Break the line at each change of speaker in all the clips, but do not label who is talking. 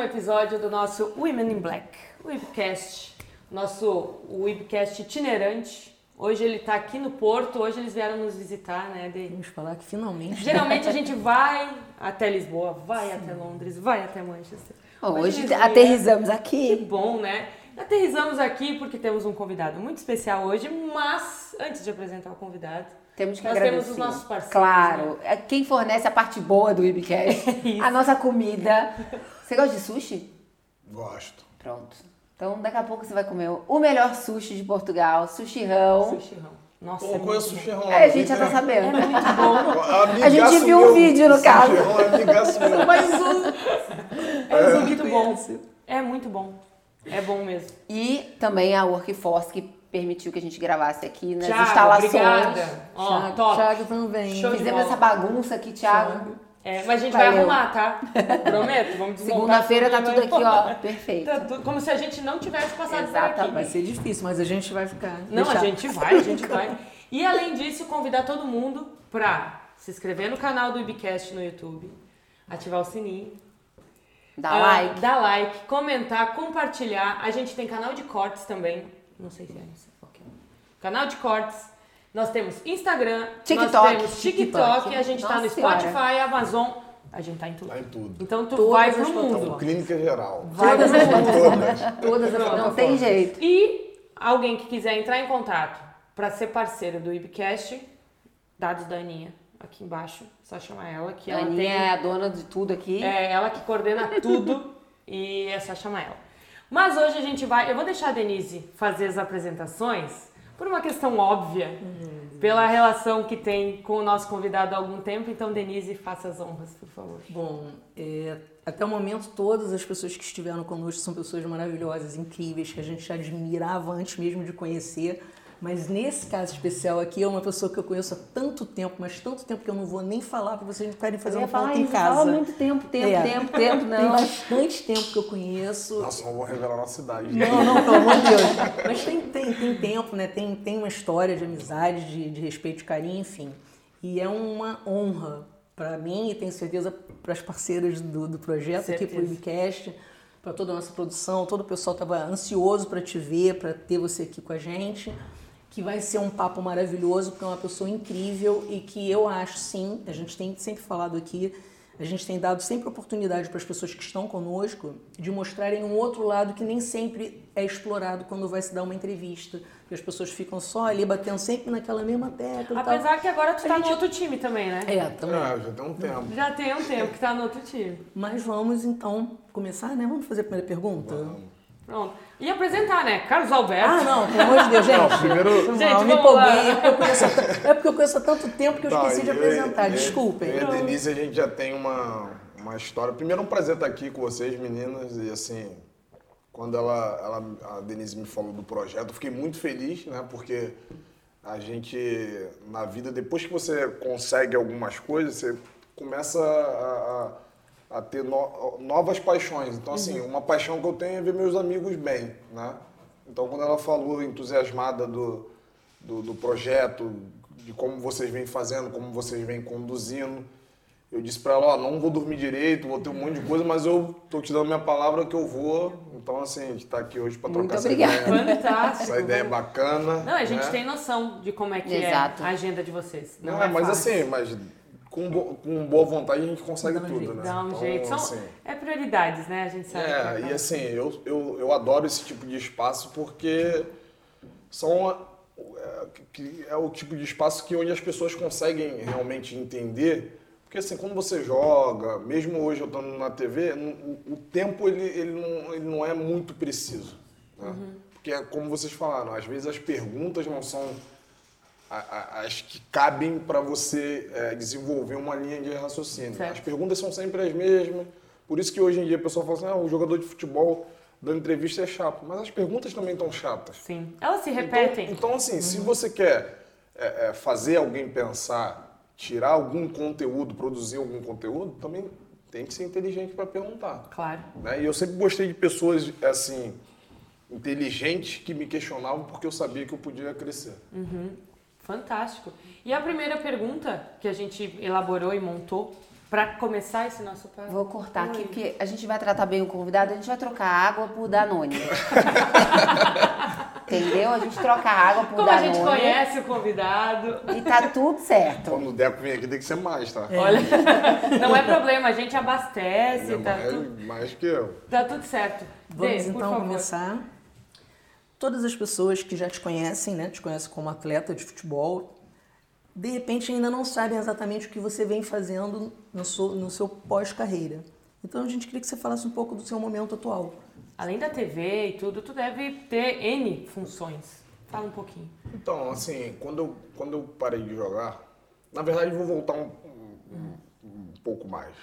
um episódio do nosso Women in Black, Webcast, nosso webcast itinerante. Hoje ele está aqui no Porto, hoje eles vieram nos visitar, né? De...
Vamos falar que finalmente.
Geralmente a gente vai até Lisboa, vai Sim. até Londres, vai até Manchester.
Hoje, aterrizamos aqui.
Que bom, né? Aterrizamos aqui porque temos um convidado muito especial hoje, mas antes de apresentar o convidado,
temos que
Nós
agradecer.
temos os nossos parceiros.
Claro.
Né?
Quem fornece a parte boa do Webcast. É a nossa comida. Você gosta de sushi?
Gosto.
Pronto. Então, daqui a pouco você vai comer o melhor sushi de Portugal, sushi rão.
Sushi rão. Nossa,
eu
é
conheço sushi rão.
É, a gente já tá sabendo.
É muito bom.
A gente viu um vídeo no caso.
Rão,
Mas o... É, é muito bom. É muito bom. É bom mesmo.
E também a Workforce, que permitiu que a gente gravasse aqui nas
Thiago,
instalações.
Obrigada.
Thiago, oh, Thiago também.
Show Fizemos essa bagunça aqui, Thiago. Thiago.
É, mas a gente Valeu. vai arrumar, tá? Prometo, vamos desmontar.
Segunda-feira tá tudo aqui, ó, perfeito. Tá
tudo, como se a gente não tivesse passado
Exatamente.
por aqui.
Vai ser difícil, mas a gente vai ficar.
Não, deixar. a gente vai, a gente vai. E além disso, convidar todo mundo pra se inscrever no canal do Ibcast no YouTube, ativar o sininho.
Dar uh, like.
Dar like, comentar, compartilhar. A gente tem canal de cortes também. Não sei se é isso. Okay. Canal de cortes. Nós temos Instagram,
TikTok,
nós temos TikTok, TikTok. a gente está no Spotify, senhora. Amazon. A gente tá em tudo.
Tá em tudo.
Então tu todas vai pro mundo.
Clínica geral.
Vai todas as todas. todas as não tem jeito.
E alguém que quiser entrar em contato para ser parceiro do Ibcast, dados da Aninha aqui embaixo, só chamar ela que
a
ela
Aninha
tem,
é a dona de tudo aqui.
É ela que coordena tudo e é só chamar ela. Mas hoje a gente vai, eu vou deixar a Denise fazer as apresentações por uma questão óbvia, uhum. pela relação que tem com o nosso convidado há algum tempo. Então, Denise, faça as honras, por favor.
Bom, é, até o momento, todas as pessoas que estiveram conosco são pessoas maravilhosas, incríveis, que a gente admirava antes mesmo de conhecer. Mas nesse caso especial aqui, é uma pessoa que eu conheço há tanto tempo, mas tanto tempo que eu não vou nem falar para vocês não querem fazer um ponto em casa.
Fala muito tempo, tempo, é. tempo, tempo, não.
Tem bastante tempo que eu conheço.
Nossa, não vou revelar a nossa idade.
Né? Não, não, pelo amor de Deus. Mas tem, tem, tem tempo, né? Tem, tem uma história de amizade, de, de respeito, de carinho, enfim. E é uma honra para mim e tenho certeza para as parceiras do, do projeto certeza. aqui para o Webcast, para toda a nossa produção, todo o pessoal estava ansioso para te ver, para ter você aqui com a gente que vai ser um papo maravilhoso, porque é uma pessoa incrível e que eu acho sim, a gente tem sempre falado aqui, a gente tem dado sempre oportunidade para as pessoas que estão conosco de mostrarem um outro lado que nem sempre é explorado quando vai se dar uma entrevista. Porque as pessoas ficam só ali batendo sempre naquela mesma tecla.
Apesar que agora tu está gente... no outro time também, né?
É, também.
É, já tem um tempo.
Já tem um tempo que está no outro time.
Mas vamos então começar, né? Vamos fazer a primeira pergunta?
Vamos.
Pronto. E apresentar, né? Carlos Alberto.
Ah, não, pelo amor de Deus, gente. Não,
primeiro...
Gente, não, me empolguei. É porque, eu conheço, é porque eu conheço há tanto tempo que eu esqueci de apresentar.
Eu,
Desculpem.
Eu e a Denise, a gente já tem uma, uma história. Primeiro, um prazer estar aqui com vocês, meninas. E assim, quando ela, ela, a Denise me falou do projeto, eu fiquei muito feliz, né? Porque a gente, na vida, depois que você consegue algumas coisas, você começa a, a a ter no, novas paixões. Então, assim, uhum. uma paixão que eu tenho é ver meus amigos bem, né? Então, quando ela falou entusiasmada do, do, do projeto, de como vocês vêm fazendo, como vocês vêm conduzindo, eu disse para ela, ó, não vou dormir direito, vou ter um monte de coisa, mas eu tô te dando minha palavra que eu vou. Então, assim, a gente tá aqui hoje para trocar
essa obrigada.
ideia. Fantástico.
Essa ideia é bacana.
Não, a gente
né?
tem noção de como é que
Exato.
é a agenda de vocês. Não,
não
é,
mas
fácil.
assim, mas com, bo com boa vontade a gente consegue
um
tudo,
jeito,
né?
Dá um
então,
jeito. São,
assim,
é prioridades, né? A gente sabe.
É, e assim, eu, eu, eu adoro esse tipo de espaço porque são é, é o tipo de espaço que onde as pessoas conseguem realmente entender. Porque assim, quando você joga, mesmo hoje eu estando na TV, o, o tempo ele, ele, não, ele não é muito preciso. Né? Uhum. Porque, como vocês falaram, às vezes as perguntas não são as que cabem para você é, desenvolver uma linha de raciocínio.
Certo.
As perguntas são sempre as mesmas. Por isso que hoje em dia a pessoa fala assim, ah, o jogador de futebol dando entrevista é chato. Mas as perguntas também estão chatas.
Sim. Elas se repetem.
Então, então assim, uhum. se você quer é, é, fazer alguém pensar, tirar algum conteúdo, produzir algum conteúdo, também tem que ser inteligente para perguntar.
Claro.
Né? E eu sempre gostei de pessoas, assim, inteligentes que me questionavam porque eu sabia que eu podia crescer.
Uhum. Fantástico. E a primeira pergunta que a gente elaborou e montou Pra começar esse nosso papo.
Vou cortar aqui, porque a gente vai tratar bem o convidado, a gente vai trocar água por Danone. Entendeu? A gente troca a água por
Como a
Danone.
gente conhece o convidado.
E tá tudo certo.
Quando o Deco vem aqui tem que ser mais, tá?
Olha, não é problema, a gente abastece,
Ele é
tá,
mais,
tudo,
mais que eu.
tá tudo certo.
Vamos
Dê, por
então
favor.
começar. Todas as pessoas que já te conhecem, né, te conhecem como atleta de futebol, de repente ainda não sabem exatamente o que você vem fazendo no seu, no seu pós-carreira. Então a gente queria que você falasse um pouco do seu momento atual.
Além da TV e tudo, tu deve ter N funções. Fala um pouquinho.
Então, assim, quando eu, quando eu parei de jogar, na verdade vou voltar um, um- um pouco mais.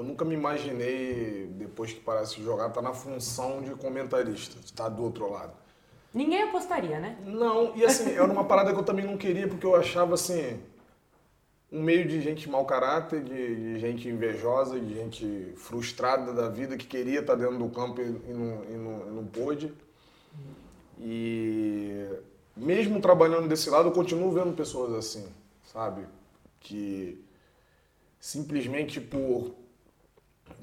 Eu nunca me imaginei, depois que parasse de jogar, estar na função de comentarista, de estar do outro lado.
Ninguém apostaria, né?
Não, e assim, era uma parada que eu também não queria, porque eu achava assim, um meio de gente mau caráter, de, de gente invejosa, de gente frustrada da vida, que queria estar dentro do campo e, e não, e não- e não pôde. E mesmo trabalhando desse lado, eu continuo vendo pessoas assim, sabe? Que simplesmente por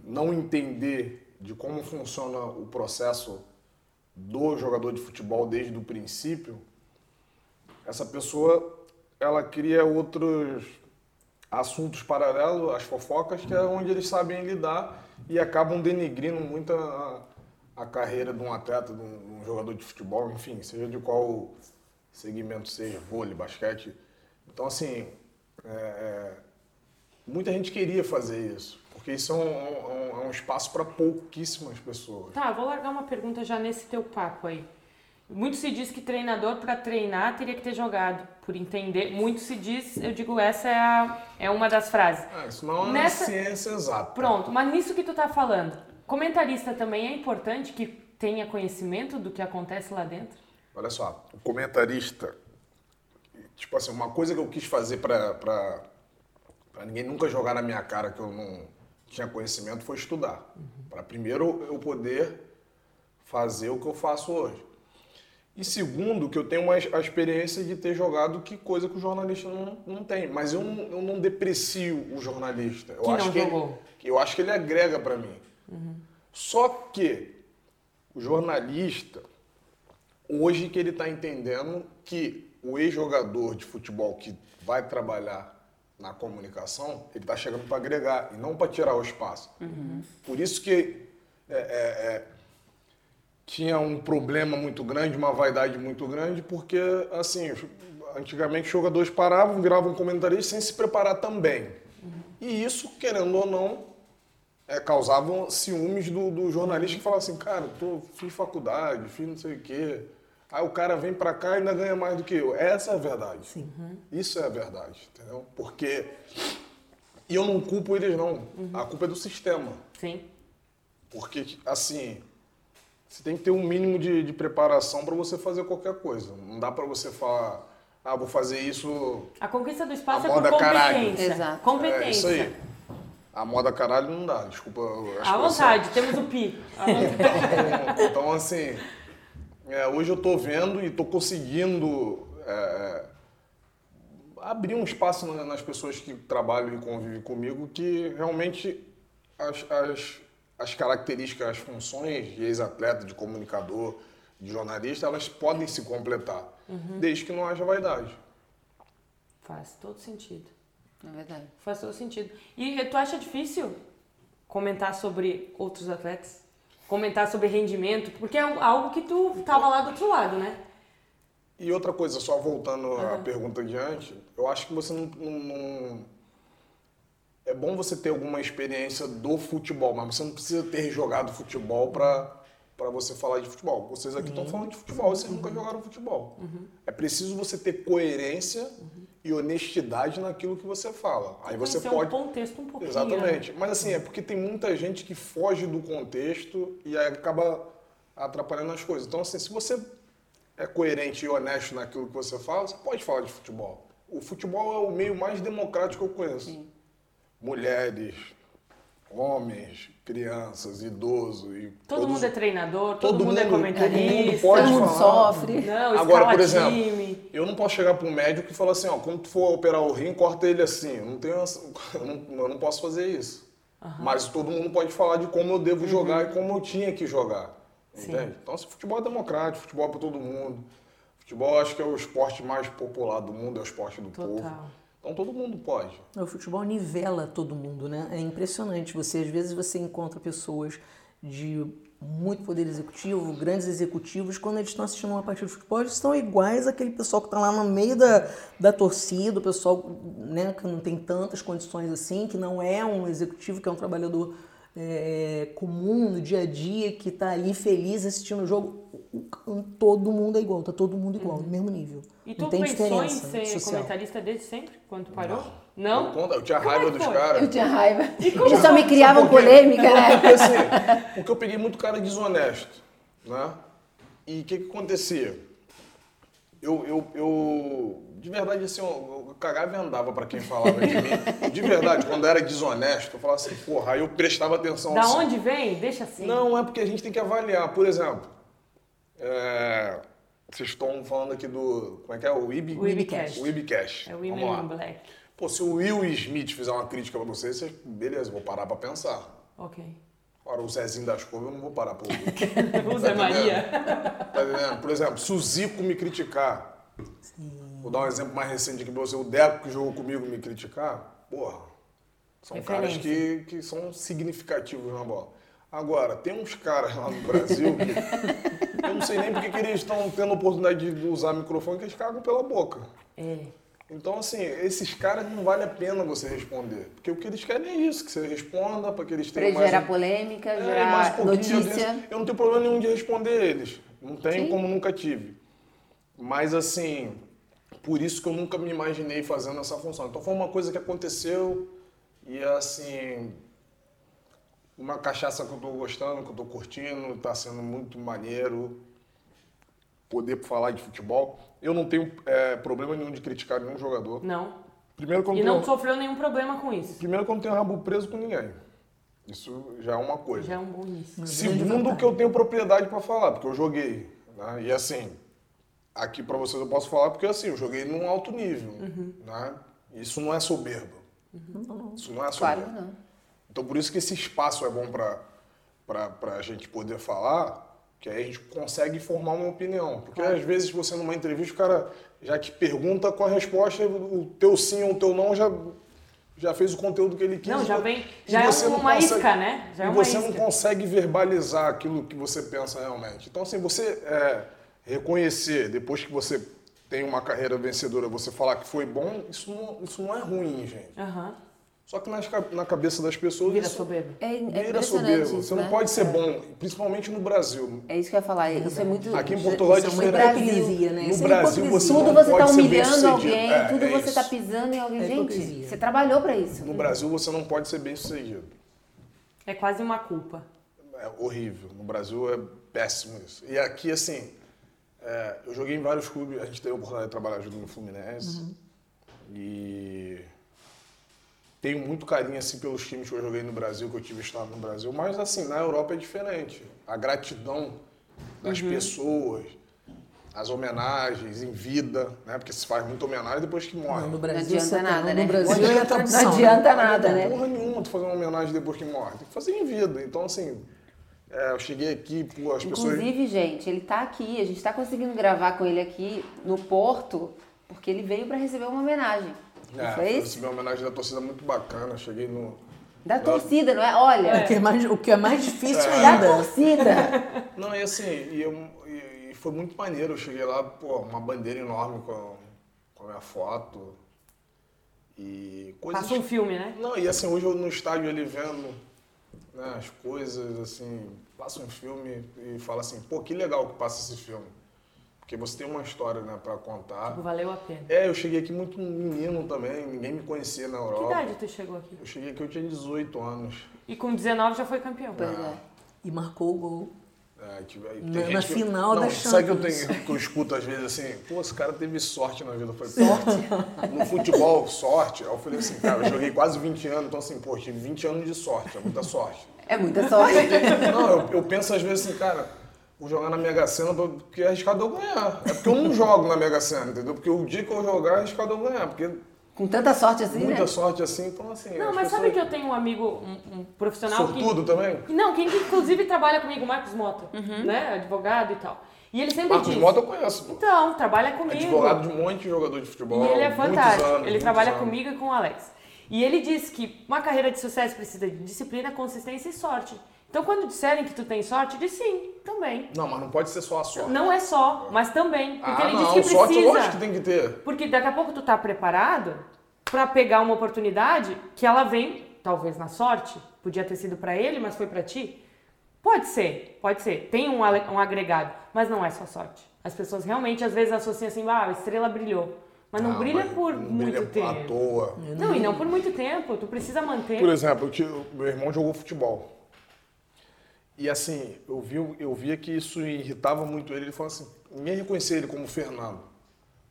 não entender de como funciona o processo do jogador de futebol desde o princípio, essa pessoa ela cria outros assuntos paralelos, as fofocas, que é onde eles sabem lidar e acabam denegrindo muito a, a carreira de um atleta, de um, de um jogador de futebol, enfim, seja de qual segmento seja, vôlei, basquete. Então, assim, é, é, muita gente queria fazer isso, porque isso é um, um- é um espaço para pouquíssimas pessoas.
Tá, vou largar uma pergunta já nesse teu papo aí. Muito se diz que treinador para treinar teria que ter jogado, por entender. Muito se diz, eu digo, essa é, a, é uma das frases.
Ah, isso não é
Nessa-
ciência exata.
Pronto, mas nisso que tu tá falando, comentarista também é importante que tenha conhecimento do que acontece lá dentro?
Olha só, o comentarista, tipo assim, uma coisa que eu quis fazer pra ninguém nunca jogar na minha cara que eu não tinha conhecimento foi estudar. Pra primeiro eu poder fazer o que eu faço hoje. E segundo, que eu tenho uma, a experiência de ter jogado que coisa que o jornalista não, não tem. Mas eu não, eu não deprecio o jornalista. Eu
Que
acho
não
que
jogou.
Ele, eu acho que ele agrega pra mim. Só que o jornalista, hoje que ele está entendendo que o ex-jogador de futebol que vai trabalhar na comunicação, ele está chegando para agregar e não para tirar o espaço. Por isso que é, é, é, tinha um problema muito grande, uma vaidade muito grande, porque assim, antigamente os jogadores paravam, viravam comentaristas sem se preparar também. E isso, querendo ou não, é, causavam ciúmes do, do jornalista que falava assim, cara, tô, fiz faculdade, fiz não sei o quê. Aí o cara vem pra cá e ainda ganha mais do que eu. Essa é a verdade.
Sim.
Isso é a verdade, entendeu? Porque. E eu não culpo eles, não. A culpa é do sistema.
Sim.
Porque, assim, você tem que ter um mínimo de, de preparação para você fazer qualquer coisa. Não dá para você falar, ah, vou fazer isso.
A conquista do espaço
A
é por
moda caralho.
competência.
Exato.
Competência.
É isso aí. A moda caralho não dá, desculpa.
À vontade, temos o pi.
Então, então, assim, é, hoje eu tô vendo e tô conseguindo é, abrir um espaço na- nas pessoas que trabalham e convivem comigo que realmente as, as, as características, as funções de ex-atleta, de comunicador, de jornalista, elas podem se completar, desde que não haja vaidade.
Faz todo sentido.
É verdade.
Faz todo sentido. E tu acha difícil comentar sobre outros atletas? Comentar sobre rendimento? Porque é algo que tu tava lá do outro lado, né?
E outra coisa, só voltando à pergunta adiante, eu acho que você não, não- não- É bom você ter alguma experiência do futebol, mas você não precisa ter jogado futebol para para você falar de futebol. Vocês aqui estão falando de futebol, vocês nunca jogaram futebol. É preciso você ter coerência e honestidade naquilo que você fala. Aí você pode.
um contexto um pouquinho.
Exatamente. Mas assim, é porque tem muita gente que foge do contexto e aí acaba atrapalhando as coisas. Então, assim, se você é coerente e honesto naquilo que você fala, você pode falar de futebol. O futebol é o meio mais democrático que eu conheço. Mulheres, homens, crianças, idosos e
Todo
todos-
mundo é treinador, todo,
todo
mundo, é
mundo-
comentarista.
todo mundo pode
Todo mundo sofre.
Não,
Agora, por exemplo,
time.
eu não posso chegar para um médico e falar assim, ó, quando tu for operar o rim, corta ele assim. Eu não tenho, eu não, eu não posso fazer isso. Mas todo mundo pode falar de como eu devo
Uhum.
jogar e como eu tinha que jogar. Entende? Então, assim, futebol é democrático, futebol é para todo mundo. Futebol acho que é o esporte mais popular do mundo, é o esporte do povo. Então todo mundo pode.
O futebol nivela todo mundo, né? É impressionante. Você às vezes você encontra pessoas de muito poder executivo, grandes executivos, quando eles estão assistindo uma partida de futebol, eles estão iguais àquele pessoal que está lá no meio da, da torcida, o pessoal né, que não tem tantas condições assim, que não é um executivo, que é um trabalhador é, comum no dia a dia, que está ali feliz assistindo o jogo. Todo mundo é igual, tá todo mundo igual, no mesmo nível.
E tu
não tem
pensou em ser
social.
comentarista desde sempre, quando tu parou?
Não?
Não?
conta, eu tinha
Como é
raiva dos caras.
Eu tinha raiva.
como
Eles só me criavam
Sabe por quê?
polêmica, né?
Porque, assim, porque eu peguei muito cara desonesto, né? E o que que acontecia? Eu, eu, eu, de verdade, assim, eu, eu cagava e andava pra quem falava de mim. De verdade, quando era desonesto, eu falava assim, porra, aí eu prestava atenção
Da
assim.
onde vem? Deixa assim.
Não, é porque a gente tem que avaliar. Por exemplo, é, vocês estão falando aqui do, como é que é? O IB,
O.
O.
É o Women in Black.
Pô, se o Will Smith fizer uma crítica pra vocês, vocês, beleza, vou parar pra pensar.
Ok.
Agora, o Zezinho das Couves, eu não vou parar pra ouvir.
O Zé Maria.
Tá entendendo? Por exemplo, se o Zico me criticar, vou dar um exemplo mais recente aqui pra você, o Deco que jogou comigo me criticar, porra, são caras que, que são significativos na bola. Agora, tem uns caras lá no Brasil que eu não sei nem porque que eles estão tendo a oportunidade de usar microfone que eles cagam pela boca.
É.
Então, assim, esses caras não vale a pena você responder. Porque o que eles querem é isso, que você responda, para que eles
Pra
tenham mais...
gerar polêmica,
É, mais
gerar
de
notícia.
audiência. Eu não tenho problema nenhum de responder eles. Não tenho
Sim.
como nunca tive. Mas, assim, por isso que eu nunca me imaginei fazendo essa função. Então, foi uma coisa que aconteceu e, assim, uma cachaça que eu tô gostando, que eu tô curtindo, tá sendo muito maneiro poder falar de futebol. Eu não tenho é, problema nenhum de criticar nenhum jogador.
Não.
Primeiro que eu não
E
tenho,
não sofreu nenhum problema com isso.
primeiro que eu não tenho rabo preso com ninguém. Isso já é uma coisa.
Já é um bom início.
Segundo, que eu tenho propriedade para falar, porque eu joguei. né? E assim, aqui para vocês eu posso falar porque assim, eu joguei num alto nível. Né? Isso não é soberba. Isso não é
Claro
soberba.
que não.
Então por isso que esse espaço é bom para a gente poder falar, que aí a gente consegue formar uma opinião. Porque às vezes você numa entrevista, o cara já te pergunta qual a resposta, o teu sim ou o teu não já, já fez o conteúdo que ele quis.
Não, já
e
vem. Já é
não
uma
consegue-
isca, né? Já é
e você não
isca.
consegue verbalizar aquilo que você pensa realmente. Então, assim, você é, reconhecer, depois que você tem uma carreira vencedora, você falar que foi bom, isso não, isso não é ruim, gente.
Aham.
Só que nas na cabeça das pessoas.
Vira
isso
soberba.
É, é
Vira soberbo. Você não
né?
pode ser bom, principalmente no Brasil.
É isso que eu ia falar. Isso é muito...
Aqui em Portugal é
é uma
diferente.
hipocrisia, né?
No
Isso é
Brasil
hipocrisia.
você
Tudo
não
você tá
ser
humilhando alguém,
É,
tudo
é
você tá
isso.
pisando em alguém.
É
Gente, você trabalhou pra isso.
No Brasil você não pode ser bem sucedido.
É quase uma culpa.
É horrível. No Brasil é péssimo isso. E aqui, assim, é, eu joguei em vários clubes, a gente teve a oportunidade de trabalhar junto no Fluminense. E tenho muito carinho, assim, pelos times que eu joguei no Brasil, que eu tive estado no Brasil. Mas, assim, na Europa é diferente. A gratidão das pessoas, as homenagens em vida, né? Porque se faz muita homenagem depois que morre.
Não, no
Não
Brasil,
adianta
você tá-
nada,
no
né?
Brasil
Não
é tradição.
Não adianta nada,
Não
né?
porra nenhuma tu fazer uma homenagem depois que morre. Tem que fazer em vida. Então, assim, é, eu cheguei aqui, pô, as pessoas...
Inclusive, gente, ele tá aqui, a gente tá conseguindo gravar com ele aqui no Porto, porque ele veio pra receber uma homenagem. Não
É,
foi
eu
isso?
recebi uma homenagem da torcida muito bacana. Cheguei no.
Da torcida, não é? Olha,
O que é mais, o que é mais difícil
da
ainda.
torcida.
Não, e assim, e, eu- e- e foi muito maneiro. Eu cheguei lá, pô, uma bandeira enorme com, com a minha foto. E coisas.
Passa um filme, né?
Não, e assim, hoje eu no estádio ali vendo né, as coisas, assim, passa um filme e fala assim, pô, que legal que passa esse filme. Porque você tem uma história, né, pra contar.
Valeu a pena.
É, eu cheguei aqui muito menino também, ninguém me conhecia na
Que
Europa.
idade tu chegou aqui?
Eu cheguei aqui, eu tinha 18 anos.
E com 19 já foi campeão.
Pois é.
E marcou o gol.
É, que- tem
Na-
que-
final
não,
da
Sabe que eu,
Champions.
tenho, que eu escuto às vezes assim, pô, esse cara teve sorte na vida. Eu falei, sorte? No futebol, sorte? Aí eu falei assim, cara, eu joguei quase 20 anos, então assim, pô, tive 20 anos de sorte, é muita sorte.
É muita sorte.
Não, eu, eu penso às vezes assim, cara, vou jogar na Mega Sena porque é arriscado eu ganhar. É porque eu não jogo na Mega Sena, entendeu? Porque o dia que eu jogar é arriscado eu ganhar, porque
Com tanta sorte assim,
muita
né?
sorte assim, então assim.
Não,
as
mas sabe
pessoas-
que eu tenho um amigo, um, um profissional que...
Sortudo também?
Não, quem que inclusive trabalha comigo, Marcos Mota, né? Advogado e tal. E ele sempre
Marcos
diz...
Mota eu conheço, pô.
Então, trabalha comigo.
Advogado de um monte de jogador de futebol.
E ele é
muitos
fantástico.
anos,
ele trabalha
anos.
comigo e com o Alex. E ele diz que uma carreira de sucesso precisa de disciplina, consistência e sorte. Então, quando disserem que tu tem sorte, diz sim, também.
Não, mas não pode ser só a sorte.
Não é só, mas também. Porque
ah,
ele
não,
diz que
sorte
precisa.
lógico que tem que ter.
Porque daqui a pouco tu tá preparado pra pegar uma oportunidade que ela vem, talvez na sorte, podia ter sido pra ele, mas foi pra ti. Pode ser, pode ser. Tem um, um agregado, mas não é só sorte. As pessoas realmente às vezes associam assim, ah, a estrela brilhou. Mas não
Ah,
brilha
mas
por
não
muito
brilha
tempo.
à toa.
Não, e não por muito tempo. Tu precisa manter.
Por exemplo, meu irmão jogou futebol. E assim, eu, vi, eu via que isso irritava muito ele. Ele falou assim, ninguém reconhecia ele como Fernando.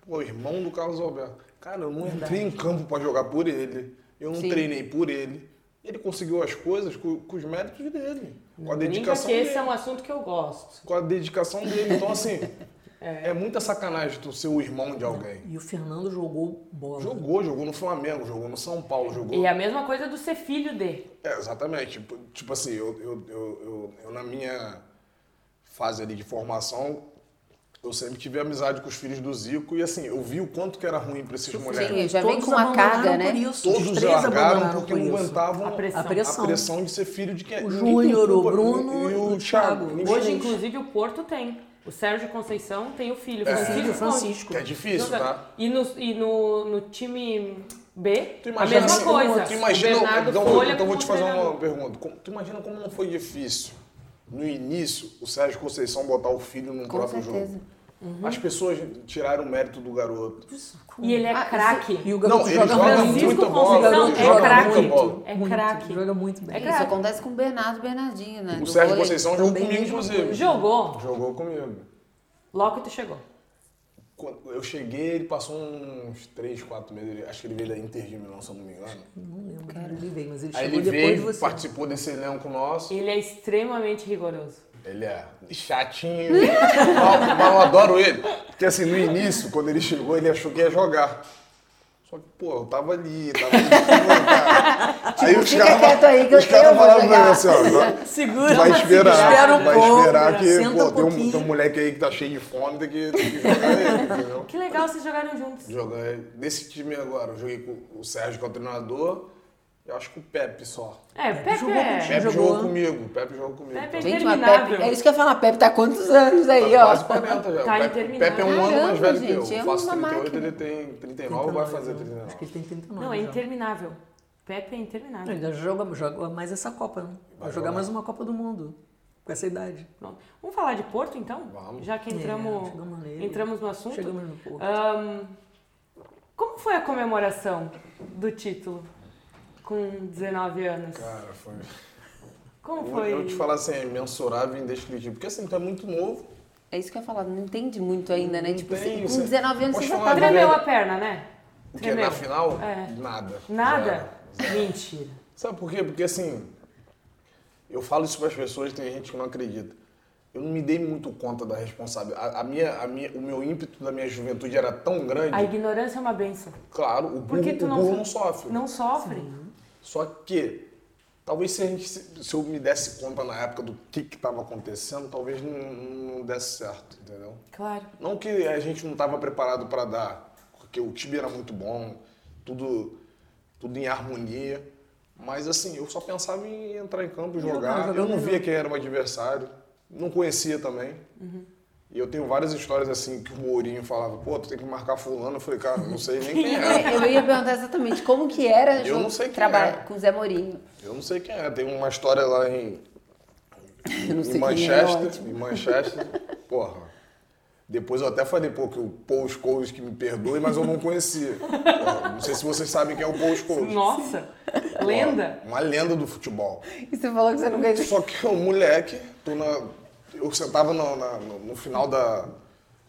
Pô, irmão do Carlos Alberto. Cara, eu não entrei em campo para jogar por ele. Eu não
Sim.
treinei por ele. Ele conseguiu as coisas com, com os méritos dele. Com a
Brinca
dedicação
que esse
dele.
é um assunto que eu gosto.
Com a dedicação dele. Então, assim, é. muita sacanagem tu ser o irmão de alguém.
E o Fernando jogou bola.
Jogou, jogou no Flamengo, jogou no São Paulo, jogou.
E é a mesma coisa do ser filho de.
É, exatamente. Tipo, tipo assim, eu, eu, eu, eu, eu, na minha fase ali de formação, eu sempre tive amizade com os filhos do Zico e assim, eu vi o quanto que era ruim para esses moleques.
Sim, já vem com uma carga, né?
por isso. Os
Todos
três
largaram porque
por
não aguentavam
A pressão.
A pressão.
a pressão de ser filho de quem?
O Júnior, o. Bruno
e
e
o
o
Thiago.
Thiago.
Hoje, inclusive, o Porto tem. O Sérgio Conceição tem o filho.
É.
Filho, Francisco.
Que é difícil, tá?
E no, e no, no time B,
Tu
a
imagina,
mesma
assim,
coisa.
Tu imagina,
o Bernardo
então,
Folha
então vou
como
te fazer uma pergunta. Tu imagina como não foi difícil no início o Sérgio Conceição botar o filho num
Com
próprio
certeza.
jogo?
Uhum.
As pessoas tiraram o mérito do garoto.
E ele é
Ah,
craque.
E o
Não,
garoto
ele
joga,
joga
muito.
Bola.
Conceição
Ele
é
joga
craque. É craque.
Joga muito bem.
É
Isso
craque.
acontece com o Bernardo Bernardinho, né?
O Sérgio. Conceição jogou comigo, inclusive.
Jogou.
Jogou comigo.
Logo que tu chegou.
Quando eu cheguei, ele passou uns 3, 4 meses. Acho que ele veio da Inter de Milão, se eu não me engano.
Não lembro quando ele veio, mas ele
Aí
chegou
ele
depois
veio,
de você.
participou desse elenco nosso.
Ele é extremamente rigoroso.
Ele é chatinho, mas, mas eu adoro ele. Porque assim, no início, quando ele chegou, ele achou que ia jogar. Só que, pô, eu tava ali, tava ali, cara. aí os caras
quieto aí que
os
eu-
caras
eu vou
falaram pra ele assim, ó,
Segura,
vai esperar,
espera um
vai
pouco,
esperar que,
senta
pô,
um
tem um, tem um moleque aí que tá cheio de fome, tem que, tem que jogar ele, entendeu?
Que legal vocês jogaram juntos.
Jogar ele. Desse time agora, eu joguei com o Sérgio, que é o treinador, eu acho que o Pepe só.
É, Pepe
jogou
é...
Pepe
jogou.
jogou comigo, Pepe jogou comigo.
Pepe é.
Gente, mas. Pepe, é isso que eu ia falar, Pepe tá há quantos anos aí,
Tá
ó?
quase 40 já.
Tá
o Pepe,
interminável.
Pepe é um ano mais
Caramba,
velho que eu.
gente, é
Eu faço
uma
38,
máquina.
ele tem 39, vai fazer 39.
Acho que ele tem 39.
Não, é interminável. Pepe é interminável.
Ele joga, joga mais essa Copa, né? Vai,
Vai
jogar mais uma Copa do Mundo. Com essa idade.
Pronto. Vamos falar de Porto, então?
Vamos.
Já que entramos,
É,
entramos no assunto.
Chegamos no Porto.
Ahn, como foi a comemoração do título com 19 anos?
Cara, foi.
Como
Eu-
foi?
Eu te falar assim, é imensurável e indescritível. Porque assim, tu é muito novo.
É isso que eu ia falar, não entende muito ainda, né?
Não
Tipo,
tem,
assim,
você-
com 19 anos
Posso
você já tá...
Tremeu
verdade?
a perna, né?
O que é na final?
É.
Nada.
Nada?
Zero.
Mentira.
Sabe por quê? Porque assim, eu falo isso para as pessoas, tem gente que não acredita. Eu não me dei muito conta da responsabilidade. A, a minha, a minha, o meu ímpeto da minha juventude era tão grande.
A ignorância é uma benção.
Claro, o
Por
burro,
que tu
o
não,
burro
so-
não sofre.
Não sofre.
Só que, talvez se, a gente, se eu me desse conta na época do que estava acontecendo, talvez não, não desse certo, entendeu?
Claro.
Não que a gente não estava preparado para dar, porque o time era muito bom, tudo, tudo em harmonia. Mas assim, eu só pensava em entrar em campo e
Jogar,
jogar. eu não via quem era o adversário, não conhecia também. E eu tenho várias histórias assim que o Mourinho falava, pô, tu tem que marcar fulano. Eu falei, cara, não sei nem quem é.
É, Eu ia perguntar exatamente como que era
Eu não sei quem
trabalhar
é.
com o Zé Mourinho.
Eu não sei quem é. Tem uma história lá em,
Eu não sei
em
quem é,
Manchester.
ótimo.
em Manchester. Porra. Depois eu até falei, pô, que o Paul Scholes que me perdoe, mas eu não conhecia. Porra, não sei se vocês sabem quem é o Paul Scholes.
Nossa, lenda.
Uma lenda do futebol.
E você falou que você não conhecia.
Só que o moleque, tô na. Eu sentava no, na- no- no final da,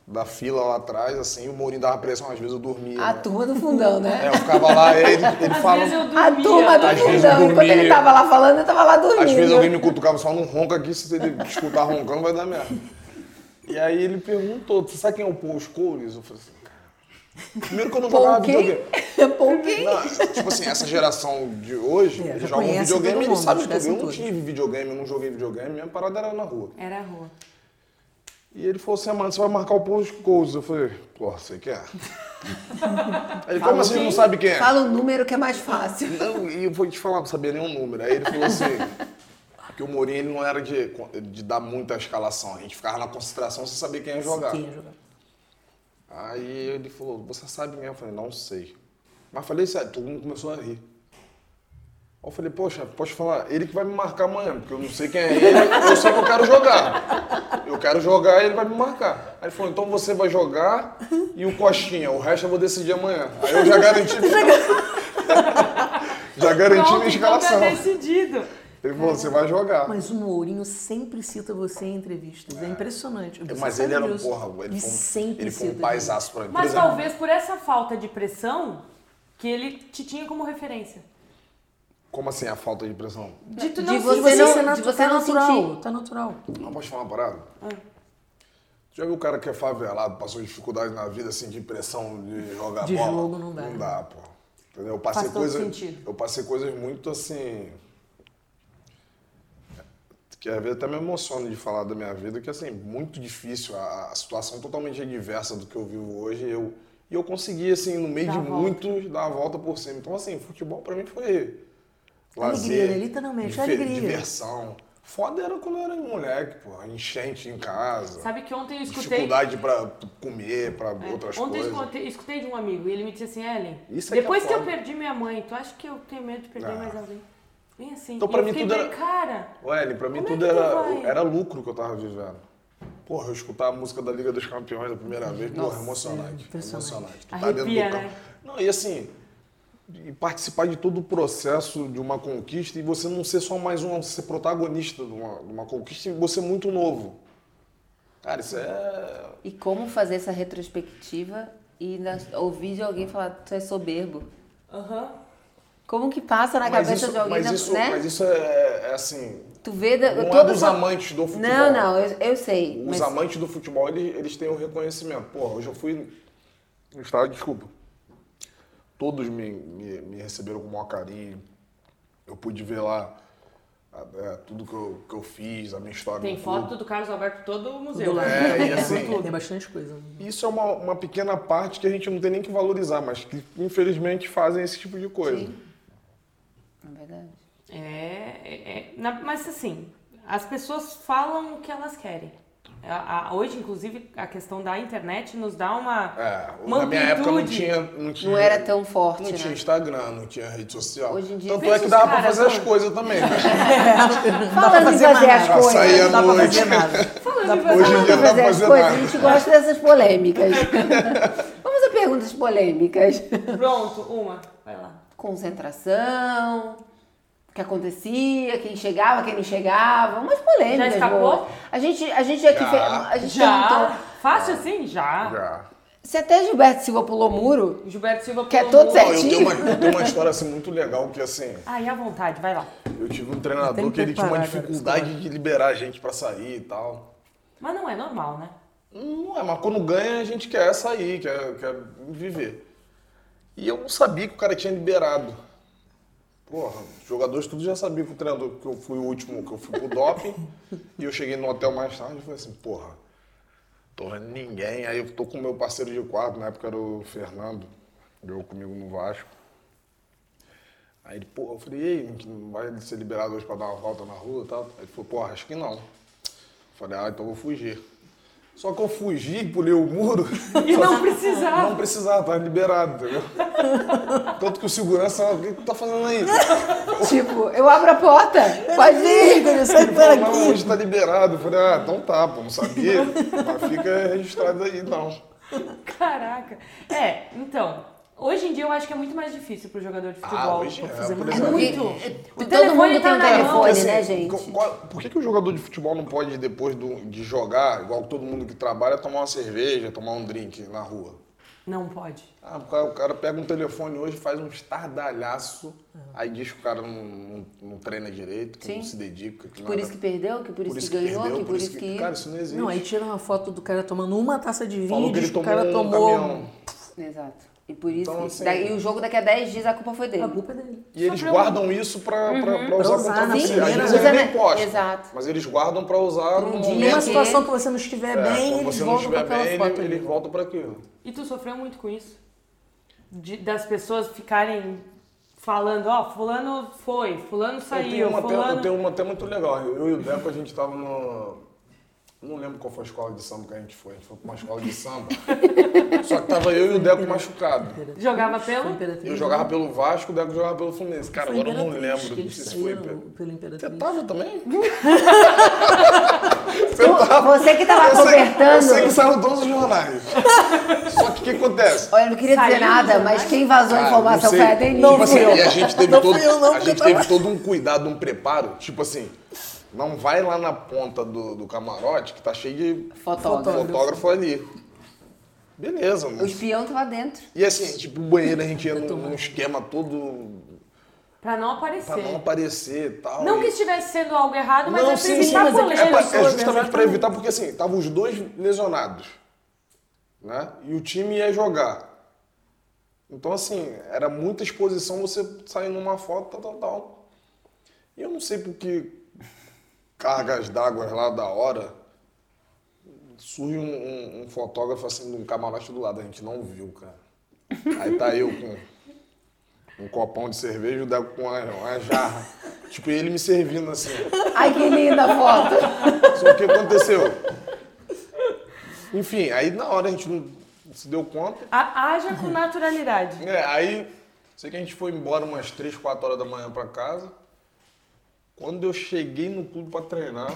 da fila lá atrás, assim, o Mourinho dava pressão, às vezes eu dormia.
A
né?
turma do fundão, né?
É, eu ficava lá, ele, ele
Às
fala.
vezes eu dormia.
A turma do
Às vezes
fundão. Enquanto ele tava lá falando, eu tava lá dormindo.
Às vezes alguém me cutucava só não ronca aqui, se ele escutar roncando vai dar merda. E aí ele perguntou, você sabe quem é o Paul Scholes? Eu falei assim. Primeiro que eu não jogava videogame.
Quem?
Não, tipo assim, essa geração de hoje,
É,
eles jogam videogame, eles sabem tudo. Eu não
tudo.
tive videogame, eu não joguei videogame, minha parada era na rua.
Era a rua.
E ele falou assim, ah, mano, você vai marcar o Paul Scholes. Eu falei, pô, você quer? Aí ele, como assim, não sabe quem é?
Fala o número que é mais fácil.
Não, e eu vou te falar, não sabia nenhum número. Aí ele falou assim, que o Mourinho ele não era de, de dar muita escalação. A gente ficava na concentração sem saber quem ia jogar.
Quem ia jogar?
Aí ele falou, você sabe mesmo? Eu falei, não sei. Mas falei sério, todo mundo começou a rir. Aí eu falei, poxa, posso falar, ele que vai me marcar amanhã, porque eu não sei quem é ele, eu sei que eu quero jogar. Eu quero jogar e ele vai me marcar. Aí ele falou, então você vai jogar e o Coxinha, o resto eu vou decidir amanhã. Aí eu já garanti. já garanti
Pronto,
minha
então
escalação.
tá decidido.
Ele falou, você vai jogar.
Mas o Mourinho sempre cita você em entrevistas. É, impressionante. Você
Mas ele era um
disso.
porra, ele
E
foi
sempre
ele foi um paisaço pra mim. Por
Mas
exemplo,
talvez por essa falta de pressão que ele te tinha como referência.
Como assim a falta de pressão?
De tu
De
não
você
sentir-
não-
Você
de você
tá
não
natural,
sentir.
Tá natural.
Não posso falar uma parada? Já viu o cara que é favelado, passou dificuldade na vida, assim, de pressão de jogar
De
bola?
jogo não dá,
Não
né?
dá, pô. Entendeu? Eu passei
Faz sentido.
Eu passei coisas muito assim. Que às vezes até me emociona de falar da minha vida, que assim, muito difícil, a, a situação totalmente diversa do que eu vivo hoje. E eu, e eu consegui, assim, no meio
Dar
de muitos, dar a volta por cima. Então, assim, futebol pra mim foi lazer.
Alegria, né? literalmente,
diver-
alegria.
Diversão. Foda era quando eu era moleque, pô. Enchente em casa.
Sabe que ontem eu escutei.
Dificuldade pra comer, pra
É,
outras
Ontem eu
coisas.
escutei, escutei de um amigo e ele me disse assim, Ellen,
Isso é que
depois
é
que, eu perdi minha mãe, tu acha que eu tenho medo de perder
Ah.
mais alguém? Bem assim.
Então,
E
pra mim,
fiquei
tudo
bem,
era-
cara.
Ué, Ellen, pra mim
é
tudo
tu
era,
vai?
era lucro que eu tava vivendo. Porra, eu escutar a música da Liga dos Campeões a primeira vez, porra, emocionante.
impressionante.
emocionante. Tu
Arrepia,
dentro do
né?
campo. Não, e assim, e participar de todo o processo de uma conquista e você não ser só mais um, ser protagonista de uma, de uma conquista e você muito novo. Cara, isso é.
E como fazer essa retrospectiva e na- ouvir de alguém falar, tu é soberbo.
Aham.
Como que passa na
Mas
cabeça
isso,
de alguém,
mas isso,
né?
mas isso é, é assim.
Tu vê da,
Não é
toda
dos
essa-
amantes do futebol.
Não, não, eu, eu sei.
Os
mas
amantes do futebol, eles, eles têm o reconhecimento. Porra, hoje eu fui no estádio, desculpa. Todos me, me, me receberam com o maior carinho. Eu pude ver lá é, tudo que eu, que eu fiz, a minha história.
Tem foto
clube.
do Carlos Alberto todo o museu.
Do lado.
É, e assim-
Tem bastante coisa. né?
Isso é uma, uma pequena parte que a gente não tem nem que valorizar, mas que infelizmente fazem esse tipo de coisa.
Sim. É verdade.
É, é- é- na- mas assim, as pessoas falam o que elas querem. A- a- hoje, inclusive, a questão da internet nos dá uma,
É,
uma
na minha época não tinha, não tinha.
Não era tão forte,
Não
né?
tinha Instagram, não tinha rede social.
Hoje em dia-
Tanto é que dava pra fazer as coisas também. né?
Dá
Falando em
fazer
as
nada.
coisas.
À
Não dá pra fazer nada.
Falando em
Hoje em
fazer-
dia não dá pra
fazer as
fazer
coisas, a
nada.
gente gosta dessas polêmicas. Vamos a perguntas polêmicas.
Pronto, uma. Vai lá.
Concentração, que acontecia, quem chegava, quem não chegava, umas polêmicas.
Já escapou?
boas. A gente, a gente aqui
Já.
fez, a gente
Já?
perguntou
Fácil assim? Já.
Já.
se até Gilberto Silva pulou muro,
Gilberto Silva
Que é
pulou
todo
muro.
Não, eu, tenho
Certinho.
uma, eu tenho uma história assim, muito legal que assim,
Ai, à vontade, vai lá.
eu tive um treinador
que
ele tinha uma
cara,
dificuldade de liberar a gente pra sair e tal.
Mas não é normal, né?
Não é, mas quando ganha a gente quer sair, quer, quer viver. E eu não sabia que o cara tinha liberado. Porra, os jogadores tudo já sabiam que o treinador, que eu fui o último, que eu fui pro doping. e eu cheguei no hotel mais tarde e falei assim, porra, tô vendo ninguém. Aí eu tô com o meu parceiro de quarto, na época era o Fernando, jogou comigo no Vasco. Aí ele, pô, eu falei, e aí, não vai ser liberado hoje pra dar uma volta na rua e tal? Aí ele falou, porra, acho que não. Eu falei, ah, então vou fugir. Só que eu fugi, pulei o muro.
E não precisava.
Não precisava, tava liberado, entendeu? Tanto que o segurança, o que tu tá fazendo aí?
tipo, eu abro a porta, pode ir.
Por
falou, não,
aqui.
hoje tá liberado. Eu falei, ah, então tá, pô, não sabia. Mas fica registrado aí, não.
Caraca. É, então, Hoje em dia eu acho que é muito mais difícil pro jogador de
Ah,
futebol.
hoje é.
fazer
por exemplo,
muito.
O
O
Todo
telefone
mundo
tá
tem um telefone,
Assim,
né, gente?
qual- por que, que o jogador de futebol não pode, depois do- de jogar, igual todo mundo que trabalha, tomar uma cerveja, tomar um drink na rua?
Não pode.
Ah, o cara, o cara pega um telefone hoje, faz um estardalhaço, aí diz que o cara não, não- não treina direito, que
Sim.
não se dedica. Que
Por
nada-
isso que perdeu, que por,
por
isso que ganhou,
perdeu,
que por isso que...
Cara, isso não existe.
Não, aí tira uma foto do cara tomando uma taça de vinho
Falou
e
que ele
diz que o cara
um
tomou.
Exato. E por isso
Então, assim-
daí- e o jogo daqui a 10 dias a culpa foi dele.
A culpa é dele.
E eles guardam isso pra, pra, pra
Pra
usar contra
na
você. Às
primeira
vezes
vez.
ele nem
Usa, né?
posta.
Exato.
Mas eles guardam pra usar
Um
no
dia
Numa
que-
situação que você não estiver
É,
bem, eles voltam com
estiver
aquela
bem,
foto
ele,
ali.
ele volta pra aquilo.
E tu sofreu muito com isso? De- das pessoas ficarem falando, ó, fulano foi, fulano
Eu
saiu,
tenho, uma até,
fulano...
eu tenho uma até muito legal. Eu e o Deco, a gente tava no. Não lembro qual foi a escola de samba que a gente foi. A gente foi pra uma escola de samba. Só que tava eu e o Deco machucado.
Jogava pelo...
Imperatriz,
Eu
né?
jogava pelo Vasco, o Deco jogava pelo Fluminense. Cara, agora eu não lembro.
que
Não sei se foi. Você
pelo Imperatriz.
tava também?
Você que tava
Eu sei, eu
cobertando...
sei que saiu todos os jornais. Só que o que acontece?
Olha, eu não queria dizer
Saiu
nada, mas quem vazou a informação foi a. Denise.
Tipo assim, e a gente teve
Não
todo,
eu,
a gente
eu
teve
tava-
todo um cuidado, um preparo. Tipo assim, não vai lá na ponta do, do camarote que tá cheio de
Fotógrafo.
fotógrafo ali. Beleza,
O
mano.
espião tava dentro.
E assim, tipo, o banheiro a gente ia num, num esquema todo
Pra não aparecer.
pra não aparecer e tal.
Não
e-
que estivesse sendo algo errado, mas
Não,
é pra
sim, sim,
evitar
mas é
polêmica.
É, pra- é justamente para
exatamente.
evitar, porque assim, estavam os dois lesionados, né? E o time ia jogar. Então, assim, era muita exposição você sair numa foto, tal, tal, tal. E eu não sei por que cargas d'água lá da hora, surge um, um- um fotógrafo assim, num camarote do lado, a gente não viu, cara. Aí tá eu com um copão de cerveja e o Deco com uma, uma jarra. Tipo, ele me servindo assim.
Ai, que linda a foto.
Só que o que aconteceu? Enfim, aí na hora a gente não se deu conta.
A- Haja com naturalidade.
É, aí sei que a gente foi embora umas 3, 4 horas da manhã pra casa. Quando eu cheguei no clube pra treinar,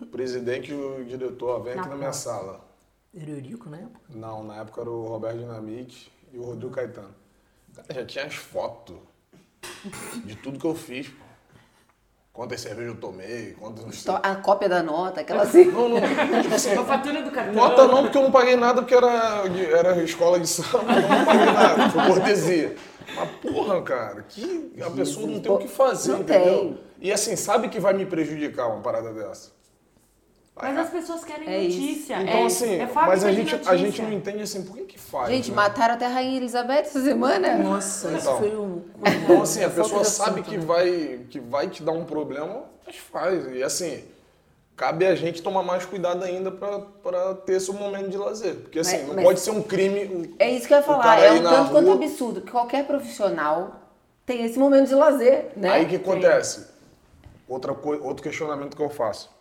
o presidente e o diretor, vem aqui
Na
minha sala.
Era o Eurico na época?
Não, na época era o Roberto Dinamite e o Rodrigo Caetano. Cara, já tinha as fotos de tudo que eu fiz. pô. Quantas cervejas eu tomei, quantas não sei.
A cópia da nota, aquela assim.
Não, não, tipo assim,
A fatura do cartão.
Nota não, porque eu não paguei nada, porque era, era escola de samba, eu não paguei nada, foi cortesia. Mas porra, cara, que a pessoa não tem o que fazer,
Não
entendeu?
tem.
E assim, sabe que vai me prejudicar uma parada dessa?
Mas as pessoas querem
É isso.
notícia.
Então,
é,
assim,
é fábrica
mas a
de
gente, a
notícia.
gente não entende assim, por que que faz?
Gente,
né?
mataram até a Rainha Elizabeth essa semana.
Nossa, isso
Então.
foi um.
Então, assim, a pessoa sabe
assunto,
que
né?
vai, que vai te dar um problema, mas faz. E assim, cabe a gente tomar mais cuidado ainda pra ter esse momento de lazer. Porque assim,
Mas-
não
mas-
pode ser um crime.
É isso que eu ia falar. É um tanto quanto absurdo que qualquer profissional tem esse momento de lazer, né?
Aí o que acontece? Outra outro questionamento que eu faço.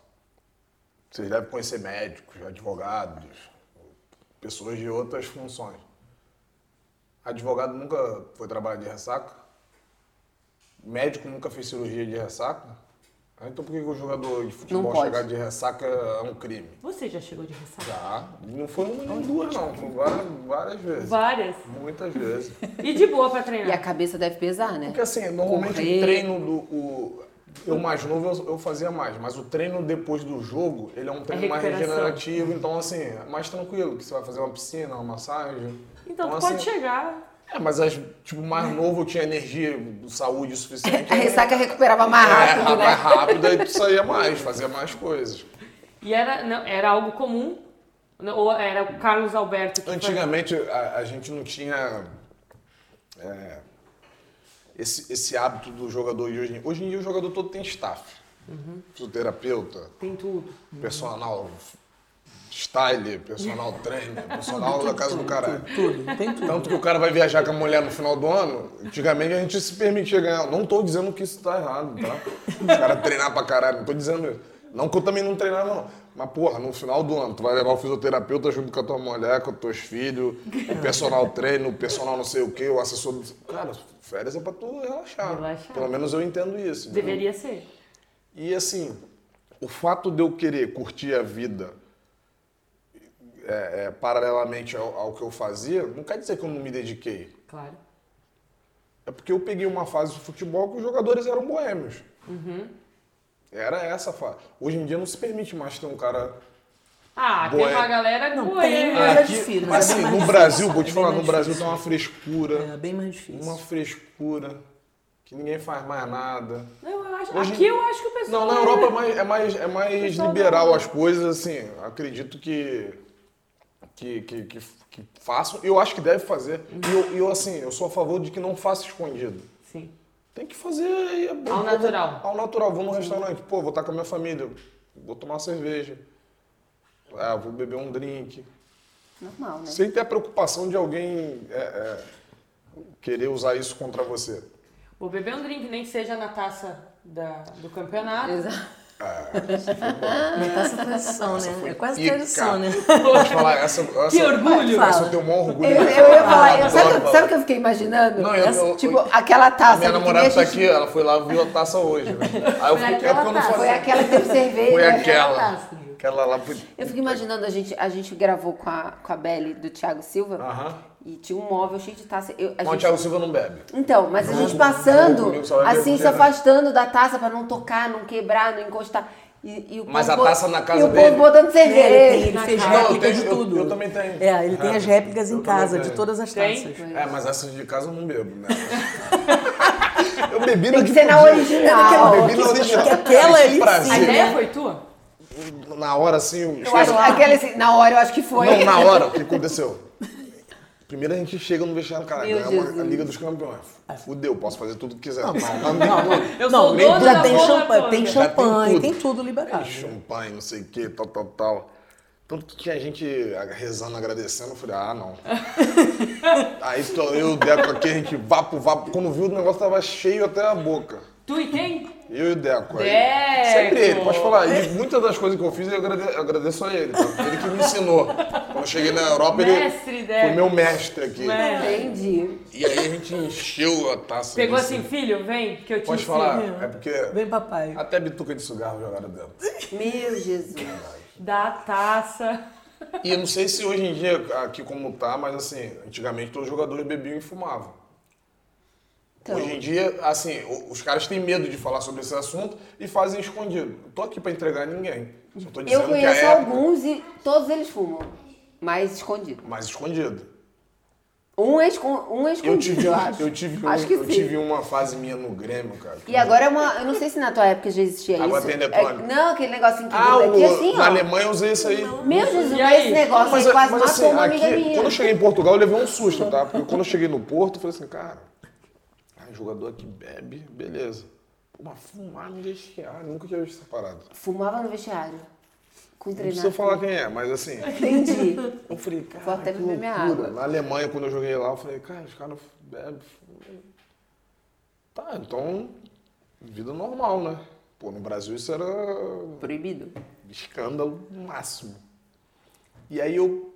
Vocês devem conhecer médicos, advogados, pessoas de outras funções. Advogado nunca foi trabalhar de ressaca? Médico nunca fez cirurgia de ressaca? Ah, Então por que o jogador de futebol
Não pode.
chegar de ressaca é um crime?
Você já chegou de ressaca?
Já. Não foi uma nem duas, não. Foi várias, várias vezes.
Várias.
Muitas vezes.
E de boa pra
E a
treinar.
cabeça deve pesar, né?
Porque assim, normalmente
Correr.
o treino do. O, eu mais novo eu, eu fazia mais, mas o treino depois do jogo, ele é um treino mais regenerativo, então assim, é mais tranquilo, que você vai fazer uma piscina, uma massagem.
Então tu
assim,
pode chegar.
É, mas as, tipo, mais novo eu tinha energia, saúde o suficiente.
A ressaca recuperava mais
é,
rápido,
mais
né?
rápido, aí tu saía mais, fazia mais coisas.
E era, não, era algo comum? Ou era o Carlos Alberto que
Antigamente a, a gente não tinha é, esse, esse hábito do jogador de hoje. em- Hoje em dia o jogador todo tem staff. Fisioterapeuta,
foi? Tem tudo.
personal style, personal trainer, personal da casa do caralho.
Tudo, tem tudo.
Tanto que o cara vai viajar com a mulher no final do ano, antigamente a gente se permitia ganhar. Não tô dizendo que isso tá errado, tá? Os caras treinar pra caralho, não tô dizendo isso. Não que eu também não treinava, não. Mas, porra, no final do ano, tu vai levar o fisioterapeuta junto com a tua mulher, com os teus filhos, o personal treino, o personal não sei o quê, o assessor. do- Cara, férias é pra tu relaxar.
Relaxar.
Pelo menos eu entendo isso. entendeu?
Deveria ser.
E assim, o fato de eu querer curtir a vida é, é, paralelamente ao, ao que eu fazia, não quer dizer que eu não me dediquei.
Claro.
É porque eu peguei uma fase de futebol que os jogadores eram boêmios. Era essa a fase. Hoje em dia não se permite mais ter um cara.
Ah, tem
Boêmio.
uma galera
Não,
boêmia.
tem, mas é
Aqui-
difícil,
mas
é
assim,
mais
no
difícil.
Brasil, vou te
É
falar, no Brasil
difícil.
tem uma frescura.
É bem mais difícil.
Uma frescura. Que ninguém faz mais nada.
Não, eu acho,
Hoje-
aqui eu acho que o pessoal.
Não, na Europa é mais, é mais, é mais liberal
não.
as coisas, assim. Acredito que, que, que, que, que façam. Eu acho que deve fazer. E eu, eu, assim, eu sou a favor de que não faça escondido.
Sim.
Tem que fazer aí. é bom.
Ao natural.
Ao natural. Vou no restaurante, pô, vou estar com a minha família, vou tomar uma cerveja. Ah, vou beber um drink.
Normal, né?
Sem ter a preocupação de alguém é, é, querer usar isso contra você.
Vou beber um drink, nem que seja na taça da, do campeonato.
Exato.
Tá essa tradição, né? É quase
pica.
tradição, né?
Pode falar, essa, essa,
Que orgulho!
Essa eu tenho orgulho.
Eu, eu ia falar, eu- sabe, sabe o que eu fiquei imaginando?
Não, eu-
Essa-
eu-
tipo,
eu-
aquela taça.
Minha
que
namorada tá aqui, ela foi lá viu a taça hoje. Né? Aí eu
Foi
fiquei, é
aquela
porque eu não
taça.
Foi
falei.
aquela que teve cerveja.
Foi
né?
aquela.
taça.
Aquela lá.
Eu fico imaginando, a gente, a gente gravou com a, com a Belly do Thiago Silva
Aham.
E tinha um móvel cheio de taça. Eu, a
o
gente-
Thiago Silva não bebe.
Então, mas a
Não,
gente
não,
passando, assim, se
né?
afastando da taça pra não tocar, não quebrar, não encostar. E, e o
Mas
povo
a taça na casa
e o
dele-
povo botando
Ele, tem,
cerveja.
ele
Na
fez
casa.
Não, eu
réplica
tenho-
de
eu-
tudo.
eu também tenho.
É, ele tem as réplicas
Eu
em casa, de todas as
Tem?
taças.
É, mas essas de casa eu não bebo, né? eu bebi na
Tem que ser na original.
Eu bebi na original.
que aquela ali
prazer.
A ideia foi tua?
Na hora, assim, eu
Eu acho que aquele, assim, na hora eu acho que foi.
Não, na hora, o que aconteceu? Primeiro a gente chega no vestiário, cara, ganhamos a. Liga dos Campeões. Fudeu, posso fazer tudo que quiser.
Não, não, não.
Eu
Não,
sou
já tem champanhe, tem
tem
champanhe,
tudo.
tem tudo liberado.
Champanhe, não sei o que, tal, tal, tal. Tanto que tinha gente rezando, agradecendo, eu falei, ah, não. Aí tô eu e o Deco aqui, a gente vapo, vapo. Quando viu, o negócio tava cheio até a boca.
Tu e quem?
Eu e o Deco. Aí,
Deco!
Sempre ele, pode falar. E muitas das coisas que eu fiz, eu agrade- eu agradeço a ele. Tá? Ele que me ensinou. Quando eu cheguei na Europa,
Mestre
ele
Deco.
foi meu mestre aqui.
É.
Entendi.
E aí a gente encheu a taça.
Pegou assim, filho, vem, que eu te
Pode
ensino.
falar, é porque
Vem, papai.
até bituca de cigarro jogaram dentro.
Meu Jesus.
Da taça.
E eu não sei se hoje em dia, aqui como tá, mas assim, antigamente todos os jogadores bebiam e fumavam.
Então.
Hoje em dia, assim, os caras têm medo de falar sobre esse assunto e fazem escondido. Não tô aqui pra entregar ninguém. Só tô dizendo
Eu
que a
conheço
época,
alguns e todos eles fumam. Mas escondido.
Mas escondido.
Um é, escon- um é
Eu
escondido,
tive,
eu acho.
eu tive, um-
Acho que
eu tive uma fase minha no Grêmio, cara.
E agora é uma. Eu não sei se na tua época já existia
Água
isso.
tem
É- não, aquele negocinho que
Ah,
aqui
o,
assim,
na
ó.
Alemanha eu usei isso aí.
Meu Jesus,
E
mas esse negócio
Mas,
aí quase
mas,
matou
assim,
uma amiga
aqui,
minha.
quando eu cheguei em Portugal, eu levei um susto, tá? Porque quando eu cheguei no Porto, eu falei assim, cara, jogador aqui bebe, beleza. Pô, mas fumar no vestiário, nunca tinha visto essa parada.
Fumava no vestiário. Com
Não
treinador.
precisa falar quem é, mas assim,
Entendi.
eu falei,
Vou
cara,
até
que
beber minha
loucura.
água.
Na Alemanha, quando eu joguei lá, eu falei, cara, os caras bebem. fumam. Tá, então, vida normal, né? Pô, no Brasil isso era
Proibido.
escândalo máximo. E aí eu,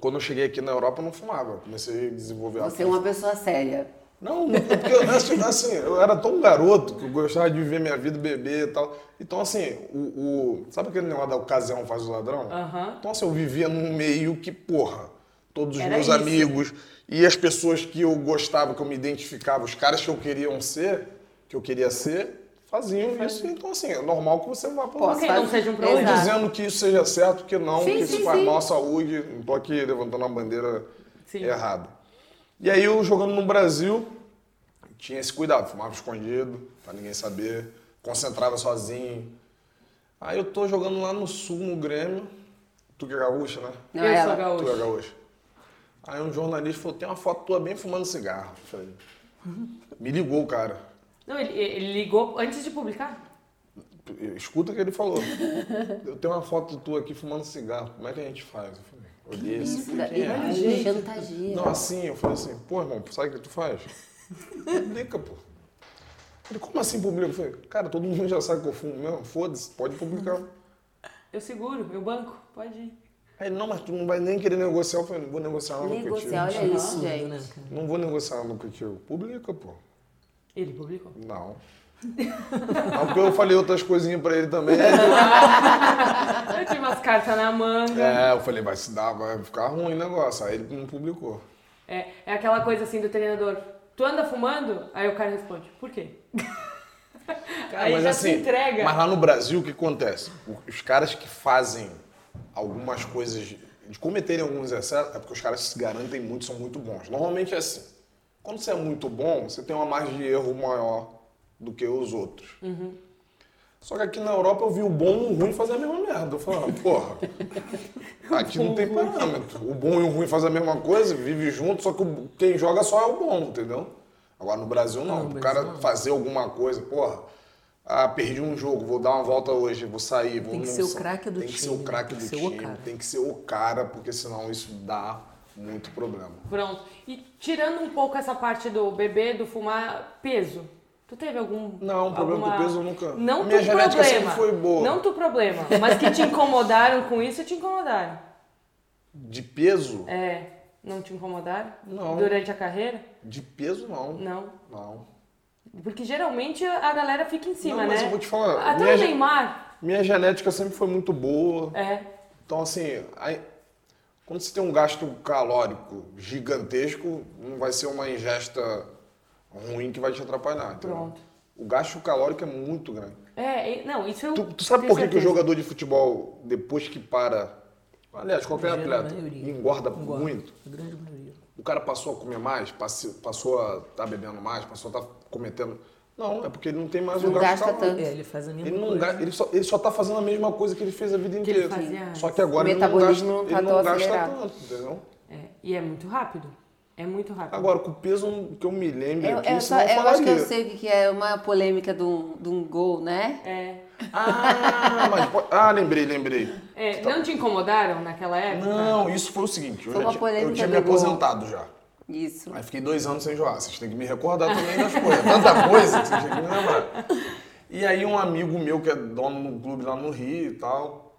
quando eu cheguei aqui na Europa, eu não fumava. Eu Comecei a desenvolver a
Você é uma pessoa séria.
Não, porque assim, assim, eu era tão garoto que eu gostava de viver minha vida, beber e tal. Então, assim, o, o- sabe aquele negócio da ocasião faz o ladrão?
Aham.
Então, assim, eu vivia num meio que, porra, todos os
Era
meus
isso.
amigos e as pessoas que eu gostava, que eu me identificava, os caras que eu queria ser, que eu queria ser, faziam isso. Então, assim, é normal que você vá pra lá.
Que não seja um
Não
problema.
Exato.
dizendo que isso seja certo, que não,
Sim,
que isso
sim,
faz
sim.
mal à saúde. Não tô aqui levantando uma bandeira
Sim.
errada. E aí eu jogando no Brasil, tinha esse cuidado, fumava escondido, pra ninguém saber, concentrava sozinho. Aí eu tô jogando lá no sul, no Grêmio, tu que é gaúcha, né?
Não,
eu
ela.
sou
Tu é
gaúcho.
gaúcha. Aí um jornalista falou, tem uma foto tua bem fumando cigarro. Eu Falei, me ligou o cara.
Não, ele, ele ligou antes de publicar.
Escuta o que ele falou. Eu tenho uma foto tua aqui fumando cigarro. Como é que a gente faz? Eu falei, é?
chantageia.
Não, assim, eu falei assim, pô, irmão, sabe o que tu faz? Publica, pô. Ele, como assim publica? Eu falei, cara, todo mundo já sabe que eu fumo mesmo, foda-se, pode publicar.
Eu seguro, eu banco, pode ir.
Aí, não, mas tu não vai nem querer negociar. Eu falei, não vou negociar nada
Negociar,
contigo.
olha isso, gente.
né?
Não vou negociar nada contigo. Publica, pô.
Ele publicou.
Não. Não, porque eu falei outras coisinhas pra ele também.
Eu tinha umas cartas na manga.
É, eu falei, vai se dar, vai ficar ruim o negócio. Aí ele não publicou.
É, é aquela coisa assim do treinador. Tu anda fumando? Aí o cara responde, por quê?
Cara,
Aí
mas
já
assim,
se entrega.
mas lá no Brasil o que acontece? Os caras que fazem algumas coisas, de cometerem alguns excessos, é porque os caras se garantem muito, são muito bons. Normalmente é assim. Quando você é muito bom, você tem uma margem de erro maior do que os outros.
Uhum.
Só que aqui na Europa eu vi o bom e o ruim fazer a mesma merda. Eu falava, porra, aqui não tem parâmetro. O bom e o ruim fazem a mesma coisa, vive junto, só que quem joga só é o bom, entendeu? Agora no Brasil não. o
Brasil
cara
não.
fazer alguma coisa, porra, ah, perdi um jogo, vou dar uma volta hoje, vou sair, vou
Tem que ser o craque do
Tem que ser
time,
o craque
tem
do
que ser o
time,
cara.
tem que ser o cara, porque senão isso dá muito problema.
Pronto. E tirando um pouco essa parte do beber, do fumar, peso. Tu teve algum.
Não, o problema
alguma...
do peso nunca-
Não
Minha
tu problema.
foi boa.
Não tu problema. Mas que te incomodaram com isso, te incomodaram.
De peso?
É. Não te incomodaram?
Não.
Durante a carreira?
De peso não.
Não.
Não.
Porque geralmente a galera fica em cima,
Não, mas
né?
eu vou te falar,
Até
minha
o Neymar.
Minha genética sempre foi muito boa.
É.
Então, assim, aí, quando você tem um gasto calórico gigantesco, não vai ser uma ingesta ruim que vai te atrapalhar. entendeu?
Pronto.
O gasto calórico é muito grande.
É, não, isso eu.
Tu, tu sabe por que, que o jogador de futebol, depois que para, aliás, qualquer atleta, engorda,
Engorda.
muito?
A grande maioria.
O cara passou a comer mais, passou a estar bebendo mais, passou a estar cometendo. Não, é porque ele não tem mais
Não
o gasto
gasta
calórico.
É, ele faz a mesma
Ele, não
coisa.
ga- ele, só, ele só tá fazendo a mesma coisa que ele fez a vida inteira.
fazia.
Só que agora ele não gasta,
não tá
ele não gasta tanto, entendeu?
É, e é muito rápido. É muito rápido.
Agora, com o peso que eu me lembro
Eu,
aqui,
eu, só,
eu
eu acho que eu sei o que é uma polêmica de um, de um gol, né?
É.
Ah, mas pode- ah, lembrei, lembrei.
É, não te incomodaram naquela época?
Não, isso foi o seguinte, eu,
Foi
já
uma
tinha,
polêmica
eu tinha me
gol.
aposentado já.
Isso.
Aí fiquei dois anos sem jogar. Vocês têm que me recordar também das coisas. Tanta coisa que vocês têm que me lembrar. E aí um amigo meu que é dono do clube lá no Rio e tal,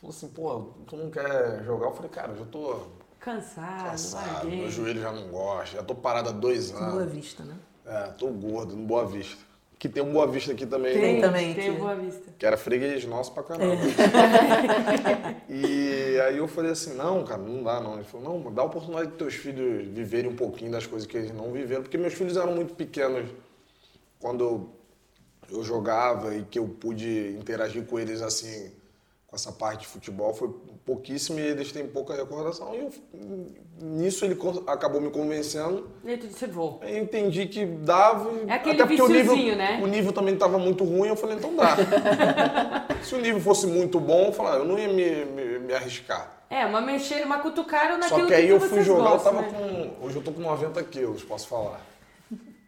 falou assim, pô, tu não quer jogar? Eu falei, cara, eu já tô
Cansado,
cansado,
larguei.
meu joelho já não gosta, já tô parado há dois
Boa
anos.
vista, né?
É, tô gordo, no Boa Vista. Que tem um Boa Vista aqui também,
Tem
né?
também,
Tem
que-
Boa Vista.
que era freguês nosso pra caramba. E aí eu falei assim, não, cara, não dá não. Ele falou, não, dá a oportunidade de teus filhos viverem um pouquinho das coisas que eles não viveram, porque meus filhos eram muito pequenos quando eu, jogava e que eu pude interagir com eles assim, essa parte de futebol, foi pouquíssimo e eles têm pouca recordação. E eu, nisso ele acabou me convencendo.
E tu disse, vou.
Eu entendi que dava.
É aquele
até porque o nível,
né?
o nível também estava muito ruim, eu falei, então dá. Se o nível fosse muito bom, eu falava, eu não ia me, me, me arriscar.
É, uma mexer, uma cutucaram naquilo
Só que aí
que
eu fui jogar,
gostam,
eu tava
né?
com. Hoje eu tô com 90 quilos, posso falar.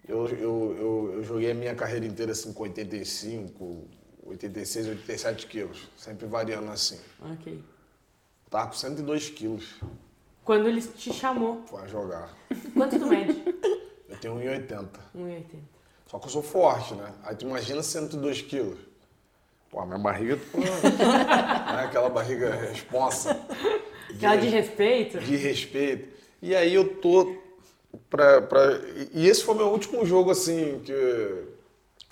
Eu, eu, eu, eu joguei a minha carreira inteira assim com 85, 86, 87 quilos. Sempre variando assim.
Ok.
Tava com 102 quilos
Quando ele te chamou,
pra jogar.
quanto tu mede?
Eu tenho 1,80.
1,80.
Só que eu sou forte, né? Aí tu imagina 102 quilos. Pô, minha barriga, pô, né? aquela barriga responsa.
Aquela de respeito.
de respeito. E aí eu tô pra, pra... E esse foi meu último jogo, assim, que...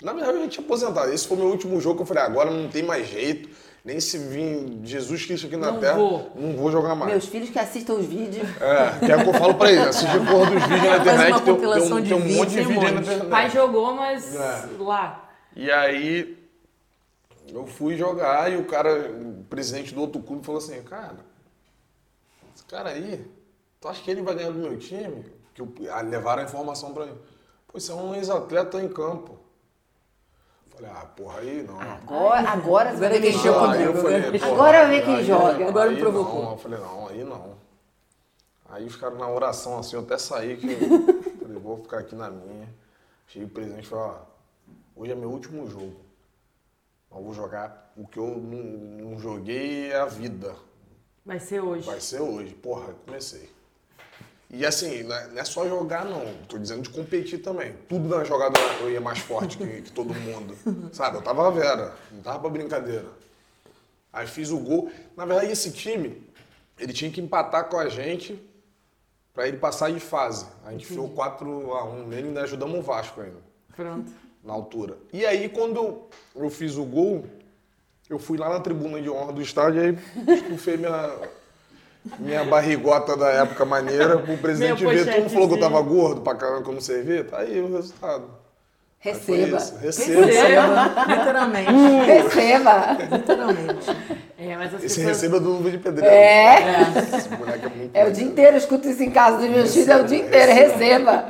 Na verdade, eu já tinha aposentado. Esse foi meu último jogo que eu falei, agora não tem mais jeito. Nem se vir Jesus Cristo aqui na
Não
Terra,
vou.
não vou jogar mais.
Meus filhos que assistam os vídeos.
É, que é o que eu falo pra eles. Assistir porra dos vídeos na internet.
uma
tem, um-
compilação
tem, um,
de
tem um monte de
vídeo um
vídeo aí na internet.
Pai jogou, mas
É.
lá.
E aí eu fui jogar e o cara, o presidente do outro clube, falou assim, cara, esse cara aí, tu acha que ele vai ganhar do meu time? Que eu, ah, levaram a informação pra mim. Pô, você é um ex-atleta em campo. Falei, ah, porra, aí não.
Agora, agora você vai
eu
comigo,
Agora vê quem
aí-
joga.
Agora
aí
me provocou.
Não. Eu falei, não, aí não. Aí os caras na oração, assim, eu até saí, que eu falei, vou ficar aqui na minha. Cheguei o presidente e falei, ó, hoje é meu último jogo. Eu vou jogar o que eu não, não joguei é a vida.
Vai ser hoje.
Vai ser hoje. Porra, comecei. E assim, não é, não é só jogar, não. Tô dizendo de competir também. Tudo na jogada eu ia mais forte que, que todo mundo. Sabe? Eu tava a Vera, não tava pra brincadeira. Aí fiz o gol. Na verdade, esse time, ele tinha que empatar com a gente pra ele passar de fase. A gente enfiou 4x1 nele e ainda ajudamos o Vasco ainda.
Pronto.
na altura. E aí, quando eu fiz o gol, eu fui lá na tribuna de honra do estádio e aí estufei minha, minha barrigota da época maneira pro presidente ver. Todo mundo falou que eu tava gordo pra caramba que eu não servia. Tá aí o resultado.
Receba.
Receba.
Receba.
Literalmente.
Receba.
Literalmente.
É, mas as
Esse
pessoas...
receba do Luva de Pedreiro.
É.
Esse moleque é muito
É o dia inteiro, eu escuto isso em casa dos meus filhos, é o dia inteiro, receba.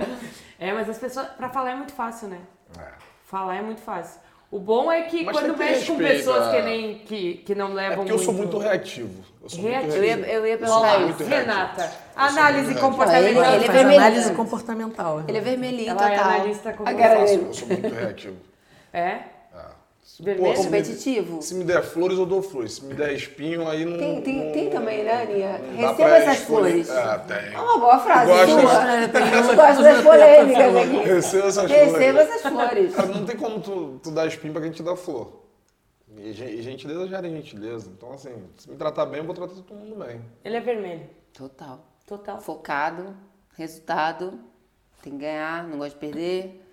É, mas as pessoas... Pra falar é muito fácil, né?
É.
Falar é muito fácil. O bom é que
Mas
quando
que
mexe com pessoas
é.
que, nem, que, que não levam
É porque eu sou
muito...
muito reativo. Eu sou
Reativo.
muito
Eu ia,
reativo.
eu ia
Eu
perguntar
muito
isso.
Renata, análise
muito
comportamental.
Ele-
Ele
é vermelho.
análise comportamental.
Ele é vermelhinho
Ela é
total.
analista como
A cara
eu
dele.
Eu sou muito reativo.
É?
Ah.
Vermelho?
se me-
Competitivo.
Se me der flores, eu dou flores. Se me der espinho, aí não.
Tem, tem,
não-
tem também, né, Aninha? Receba essas
escolher.
flores.
É, tem.
É uma boa frase
Gosto.
sua.
É, uma
Eu gosto
os
das polêmicas aqui.
Receba essas
Receba
flores.
essas flores.
Cara, não tem como tu, tu dar espinho pra quem te dá flor. E, gen- e gentileza gera gentileza. Então, assim, se me tratar bem, eu vou tratar todo mundo bem.
Ele é vermelho.
Total.
Total.
Focado, resultado, tem que ganhar, não gosta de perder.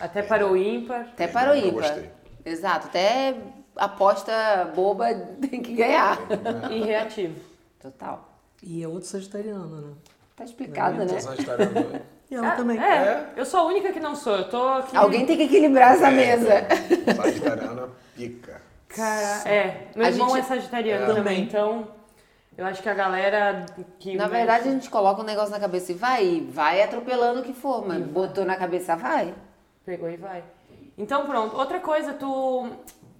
Até para o ímpar.
Até para o
Eu
ímpar.
gostei.
Exato, até aposta boba tem que ganhar.
E reativo.
Total.
E é outro sagitariano, né?
Tá explicado, né?
Então, Sagitariano.
E ela também.
É, eu sou a única que não sou. Eu tô aqui.
Alguém tem que equilibrar essa mesa.
Sagitariano é pica.
Cara, é. Meu
A
irmão
gente-
é sagitariano
É.
também,
Também.
então. Eu acho que a galera que.
Na verdade, a gente coloca um negócio na cabeça e vai, e vai atropelando o que for, mas botou na cabeça, vai.
Pegou e vai. Então pronto. Outra coisa, tu.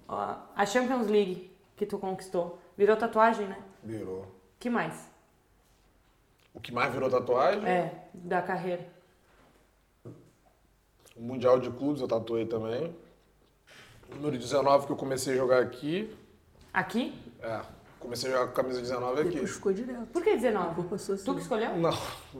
ó, A Champions League que tu conquistou. Virou tatuagem, né?
Virou.
que mais?
O que mais virou tatuagem?
É, da carreira.
O Mundial de Clubes eu tatuei também. Número 19 que eu comecei a jogar aqui.
Aqui?
É, comecei a jogar com a camisa 19 aqui.
Depois ficou direto.
Por que 19?
Por passou assim.
Tu que escolheu?
Não,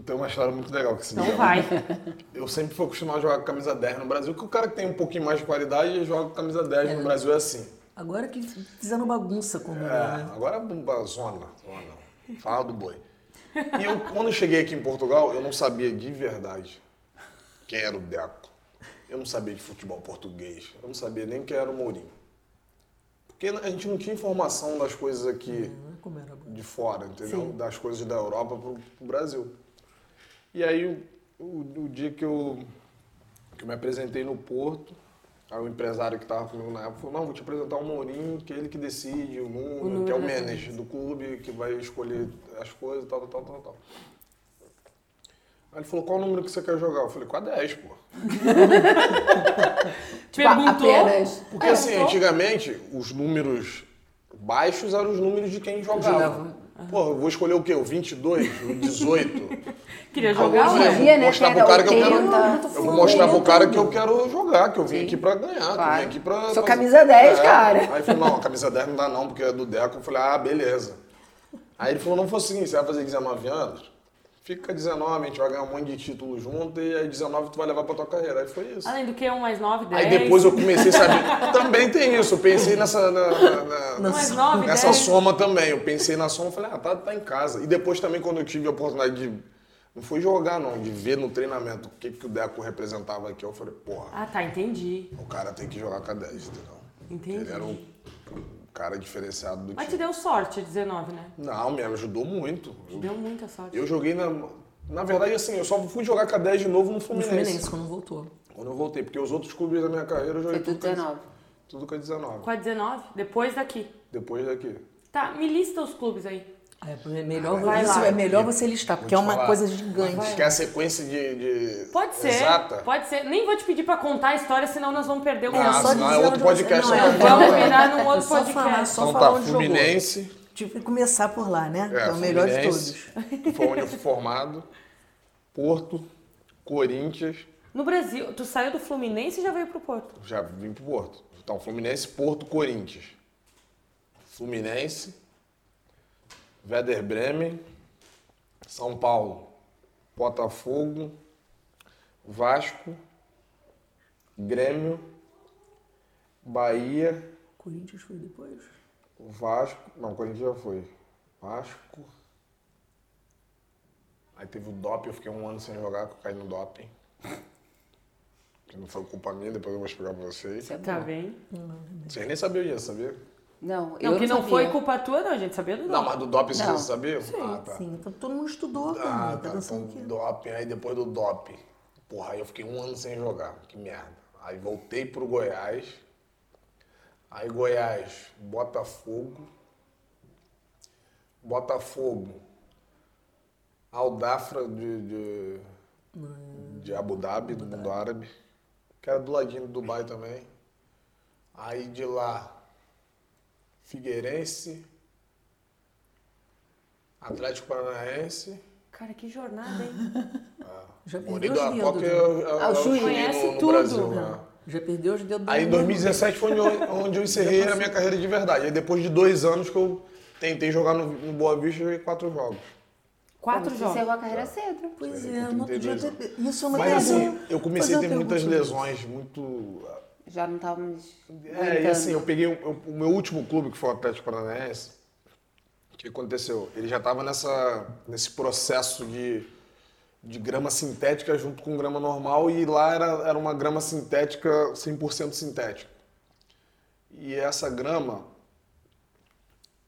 tem uma história muito legal com esse
Então
19.
vai.
Eu sempre fui acostumado a jogar com camisa 10 no Brasil, que o cara que tem um pouquinho mais de qualidade joga com camisa 10 no Brasil é assim.
Agora que fizeram bagunça com o número,
É,
né?
agora é zona, zona. Fala do boi. E eu, quando eu cheguei aqui em Portugal, eu não sabia de verdade quem era o Deco. Eu não sabia de futebol português. Eu não sabia nem quem era o Mourinho. Porque a gente não tinha informação das coisas aqui
é
de fora, entendeu?
Sim.
Das coisas da Europa pro, pro Brasil. E aí, o, o- o dia que eu, que eu me apresentei no Porto, aí o empresário que estava comigo na época falou, não, vou te apresentar o Mourinho, que é ele que decide o número,
número
que é o manager do clube, que vai escolher as coisas, tal, tal, tal, tal. Aí ele falou, qual o número que você quer jogar? Eu falei, com a 10, pô.
Perguntou.
Apenas.
Porque assim, antigamente, os números baixos eram os números de quem jogava.
Jogava.
Pô, eu vou escolher o quê? O 22? O 18?
Queria jogar,
Hoje
ué.
em dia, né,
mostrar pro cara que eu quero.
80,
Eu vou mostrar pro
90.
cara que eu quero jogar, que eu vim
Sim.
aqui pra ganhar, que eu vim aqui pra.
Sou camisa 10, cara.
Aí ele falou, não, camisa 10 não dá não, porque é do Deco. Eu falei, ah, beleza. Aí ele falou, não foi assim, você vai fazer 19 anos? Fica 19, a gente vai ganhar um monte de título junto e aí 19 tu vai levar pra tua carreira. Aí foi isso.
Além do que, 1 mais 9, 10.
Aí depois eu comecei a saber. também tem isso, eu pensei nessa. na- na- na-
Um mais 9,
nessa
10.
soma também. Eu pensei na soma e falei, ah, tá, tá em casa. E depois também, quando eu tive a oportunidade de. Não foi jogar, não, de ver no treinamento o que, que o Deco representava aqui, eu falei, porra,
Ah, tá, entendi.
o cara tem que jogar com a 10, entendeu?
Entendi.
Ele era um, um cara diferenciado do
Mas te
time.
deu sorte, 19, né?
Não, me ajudou muito.
Te
Eu,
deu muita sorte.
eu joguei na. Na verdade, assim, eu só fui jogar com a 10 de novo no
No
Fluminense.
Fluminense, quando voltou.
Quando eu voltei, porque os outros clubes da minha carreira eu joguei
Foi tudo
com a-
19.
Tudo com a 19.
Com a 19, depois daqui.
Depois daqui.
Tá, me lista os clubes aí.
É melhor,
Vai
isso
lá.
é melhor você listar, porque é uma
falar.
coisa gigante.
Quer a sequência de. de-
Pode ser.
Exata?
Pode ser. Nem vou te pedir pra contar a história, senão nós vamos perder o
Ah,
nosso.
só
senão é outro podcast,
Não, é,
Vamos virar num outro
É só
podcast.
falar, só
Então
falar
tá,
onde jogou.
Fluminense,
Tive que começar por lá, né?
É,
é o melhor de todos.
foi onde eu fui formado. Porto, Corinthians,
No Brasil, tu saiu do Fluminense e já veio pro Porto.
já vim pro Porto. Então, Fluminense, Porto, Corinthians. Fluminense, Werder Bremen, São Paulo, Botafogo, Vasco, Grêmio, Bahia,
Corinthians foi depois.
Vasco. Não, Corinthians já foi. Vasco. Aí teve o doping, eu fiquei um ano sem jogar, que eu caí no doping. que não foi culpa minha, depois eu vou explicar pra vocês.
É
Tá bem?
Vocês nem sabiam disso, sabia?
Não, eu
Não, que não
sabia.
foi culpa tua, não, a gente sabia do
Não, mas do doping
Não.
vocês sabiam? Ah, tá.
Sim, então todo mundo estudou
Ah.
Tá
tá. Então, doping, aí depois do doping. Porra, aí eu fiquei um ano sem jogar. Que merda. Aí voltei pro Goiás. Aí Goiás, Botafogo. Botafogo. Aldafra de, de, de Abu Dhabi, do mundo árabe. Que era do ladinho do Dubai também. Aí de lá, Figueirense. Atlético Paranaense.
Cara, que jornada, hein?
Já
Morei
perdeu
do
os dedos.
eu,
né?
eu,
Ah, o Chuí.
Conhece
no, no
tudo.
Brasil. Né?
Já perdeu os dedos
Aí em
da-
2017 foi onde, eu encerrei a minha carreira de verdade. Aí depois de dois anos que eu tentei jogar no, no Boa Vista, eu joguei quatro jogos.
Quatro
Você
jogos.
encerrou a carreira cedo.
Pois é, podia
32
ter... Isso é uma
Mas assim, eu comecei a ter muitas lesões, muito.
Já não estávamos
É, e assim, eu peguei o, o- meu último clube, que foi o Atlético Paranaense. O que aconteceu? Ele já estava nesse processo de, de grama sintética junto com grama normal, e lá era, era uma grama sintética 100% sintética. E essa grama,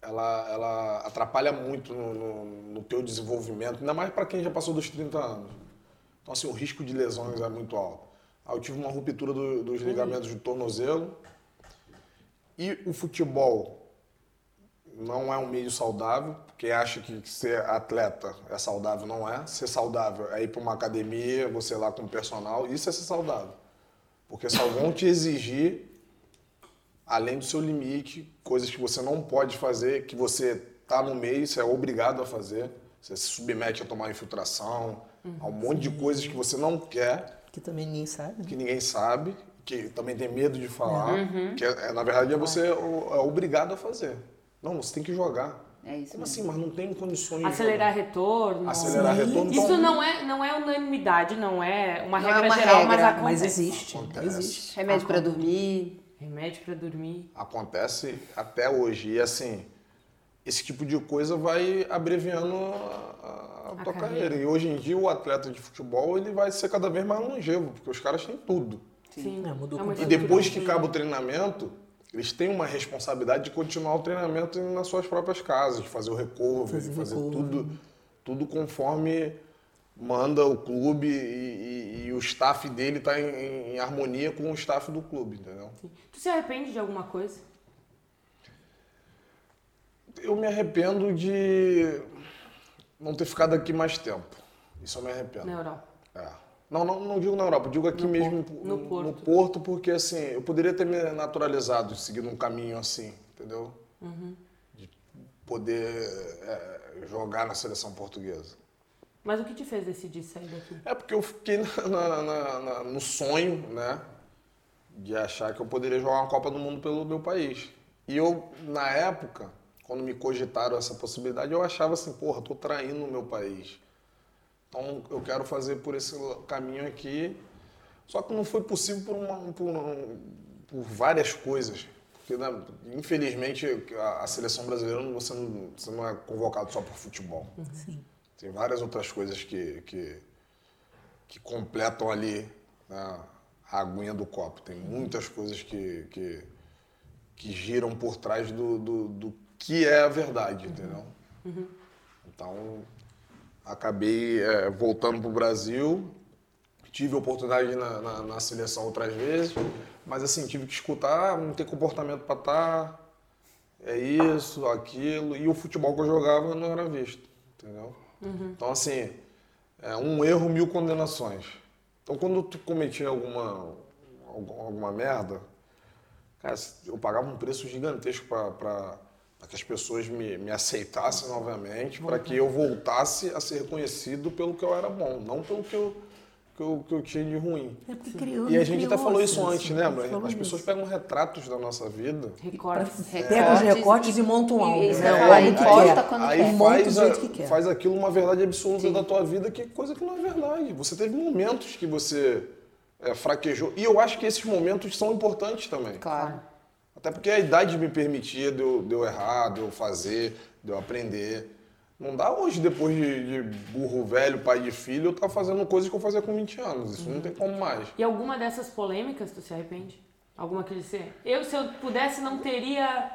ela, ela atrapalha muito no, no, no teu desenvolvimento, ainda mais para quem já passou dos 30 anos. Então, assim, o risco de lesões é muito alto. Aí eu tive uma ruptura do- dos ligamentos do tornozelo. E o futebol não é um meio saudável. Quem acha que ser atleta é saudável, não é. Ser saudável é ir para uma academia, você lá com personal, isso é ser saudável. Porque só vão te exigir, além do seu limite, coisas que você não pode fazer, que você tá no meio, você é obrigado a fazer. Você se submete a tomar infiltração, a um monte de coisas que você não quer
Que também ninguém sabe. né?
que ninguém sabe, que também tem medo de falar, que é- é, na verdade é você é obrigado a fazer. Não, você tem que jogar.
É isso
Como
mesmo.
assim? Mas não tem condições de
Acelerar
jogar.
retorno.
Acelerar retorno.
Isso
então-
não é, não é unanimidade, não é uma
Não é
regra
uma
geral,
regra,
mas acontece.
Mas existe,
Acontece.
existe.
Remédio para dormir.
Remédio pra dormir.
Acontece até hoje. E assim, esse tipo de coisa vai abreviando a, tua
carreira.
carreira. E hoje em dia o atleta de futebol ele vai ser cada vez mais longevo, porque os caras têm tudo.
Sim.
É, mudou
uma
E depois que acaba o treinamento, eles têm uma responsabilidade de continuar o treinamento nas suas próprias casas, de fazer o recovery,
Fazer
de fazer
recovery.
tudo, tudo conforme manda o clube e, e- e o staff dele está em, em harmonia com o staff do clube, entendeu?
Tu se arrepende de alguma coisa?
Eu me arrependo de não ter ficado aqui mais tempo. Isso eu me arrependo.
Na Europa.
É. Não, não, não digo na Europa, digo aqui
No
mesmo
Porto. No
no,
Porto.
no Porto, porque assim, eu poderia ter me naturalizado, seguindo um caminho assim, entendeu?
Uhum.
De poder é, jogar na seleção portuguesa.
Mas o que te fez decidir sair daqui?
É porque eu fiquei na- na- na- na- no sonho, né? De achar que eu poderia jogar uma Copa do Mundo pelo meu país. E eu, na época, quando me cogitaram essa possibilidade, eu achava assim, porra, tô traindo o meu país. Então eu quero fazer por esse caminho aqui. Só que não foi possível por, uma- por, um- por várias coisas. Porque, né, infelizmente, a, a seleção brasileira você, não, você não é convocado só por futebol.
Sim.
Tem várias outras coisas que, que, que completam ali né, a aguinha do copo. Tem muitas coisas que, que, que giram por trás do, do, do que é a verdade, entendeu? Então, acabei é, voltando para o Brasil. Tive oportunidade na, na, na seleção outras vezes, mas assim, tive que escutar, "Ah, não tem comportamento para estar, é isso, aquilo, e o futebol que eu jogava não era visto, entendeu? Então, assim, é um erro, mil condenações. Então, quando tu cometia alguma, algum- alguma merda, cara, eu pagava um preço gigantesco para que as pessoas me, me aceitassem novamente, para que eu voltasse a ser reconhecido pelo que eu era bom, não pelo que eu, que eu, que eu tinha de ruim.
É porque criou,
E a gente até falou isso
assim,
antes,
assim, falou
As pessoas
isso.
pegam retratos da nossa vida
Recortes.
Pega os recortes e monta um álbum.
isso
né?
quando
aí
quer.
Monta do
faz,
jeito
a-
que quer.
faz aquilo uma verdade absoluta da tua vida, que coisa que não é verdade. Você teve momentos que você é, fraquejou. E eu acho que esses momentos são importantes também.
Claro.
Até porque a idade me permitia de eu, de eu errar, de eu fazer, de eu aprender. Não dá hoje, depois de, de burro velho, pai de filho, eu estar fazendo coisas que eu fazia com 20 anos. Isso não tem como mais.
E alguma dessas polêmicas tu se arrepende? Alguma que disse, eu se eu pudesse não teria,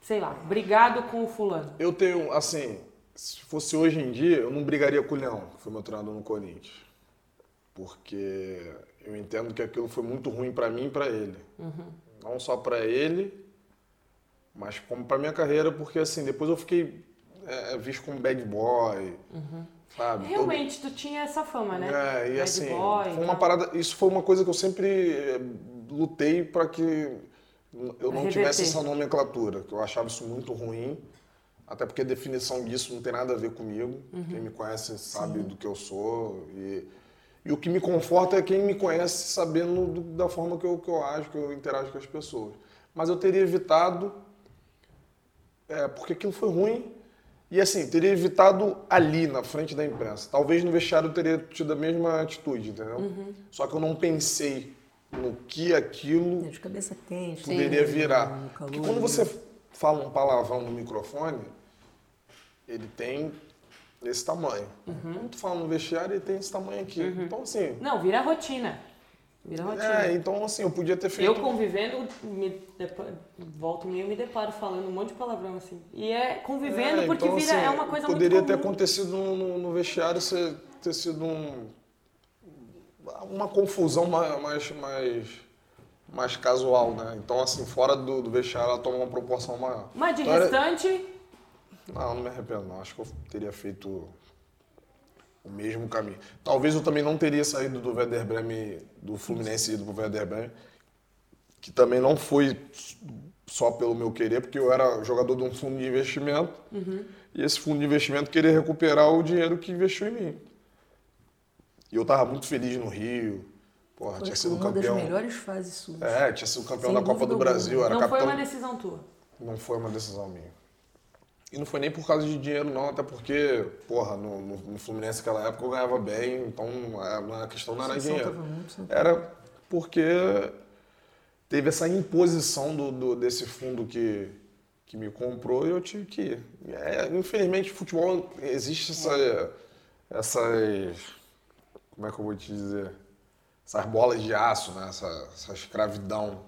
sei lá, brigado com o fulano.
Eu tenho, assim, se fosse hoje em dia, eu não brigaria com o Leão, que foi meu treinador no Corinthians. Porque eu entendo que aquilo foi muito ruim pra mim e pra ele. Não só pra ele, mas como pra minha carreira, porque assim, depois eu fiquei é, visto como bad boy, sabe? Todo-
Realmente, tu tinha essa fama, né?
É, e
Bad
assim,
boy
foi uma
tal.
parada, isso foi uma coisa que eu sempre eh, lutei para que eu não tivesse essa nomenclatura, que eu achava isso muito ruim, até porque a definição disso não tem nada a ver comigo.
Uhum.
Quem me conhece sabe do que eu sou e, e o que me conforta é quem me conhece sabendo do- da forma que eu, que eu ajo, que eu interajo com as pessoas. Mas eu teria evitado é, porque aquilo foi ruim. E assim, teria evitado ali, na frente da imprensa. Talvez no vestiário eu teria tido a mesma atitude, entendeu?
Uhum.
Só que eu não pensei no que aquilo
De cabeça quente.
poderia virar.
no calor
Porque quando
ali.
você fala um palavrão no microfone, ele tem esse tamanho.
Uhum.
Quando tu fala no vestiário, ele tem esse tamanho aqui. Então, assim.
Não, vira rotina. Vira rotina.
É, então assim, eu podia ter feito.
Eu convivendo, me depa- volto meio me deparo falando um monte de palavrão assim. E é convivendo
É,
porque
então,
vira,
assim,
é uma coisa
Poderia
muito
ter
comum.
acontecido no, no- vestiário ser, ter sido um, uma confusão ma- mais, mais, mais casual, né? Então, assim, fora do, do vestiário ela toma uma proporção maior.
Mas de
Então,
restante,
Não, não me arrependo, não. Acho que eu teria feito o mesmo caminho. Talvez eu também não teria saído do Werder Bremen, do Fluminense e ido pro Werder Bremen, que também não foi só pelo meu querer, porque eu era jogador de um fundo de investimento e esse fundo de investimento queria recuperar o dinheiro que investiu em mim. E eu tava muito feliz no Rio, porra,
Foi
tinha sido
uma das
campeão.
melhores fases suas.
É, tinha sido campeão
Sem
da Copa do Brasil, era
não foi
capitão
uma decisão tua.
não foi uma decisão minha. E não foi nem por causa de dinheiro, não, até porque, porra, no, no, no Fluminense naquela época eu ganhava bem, então a, a questão não era dinheiro. Era porque teve essa imposição do, do- desse fundo que, que me comprou e eu tive que ir. É, infelizmente, futebol existe essa, essas. Como é que eu vou te dizer? Essas bolas de aço, né? essa, essa escravidão.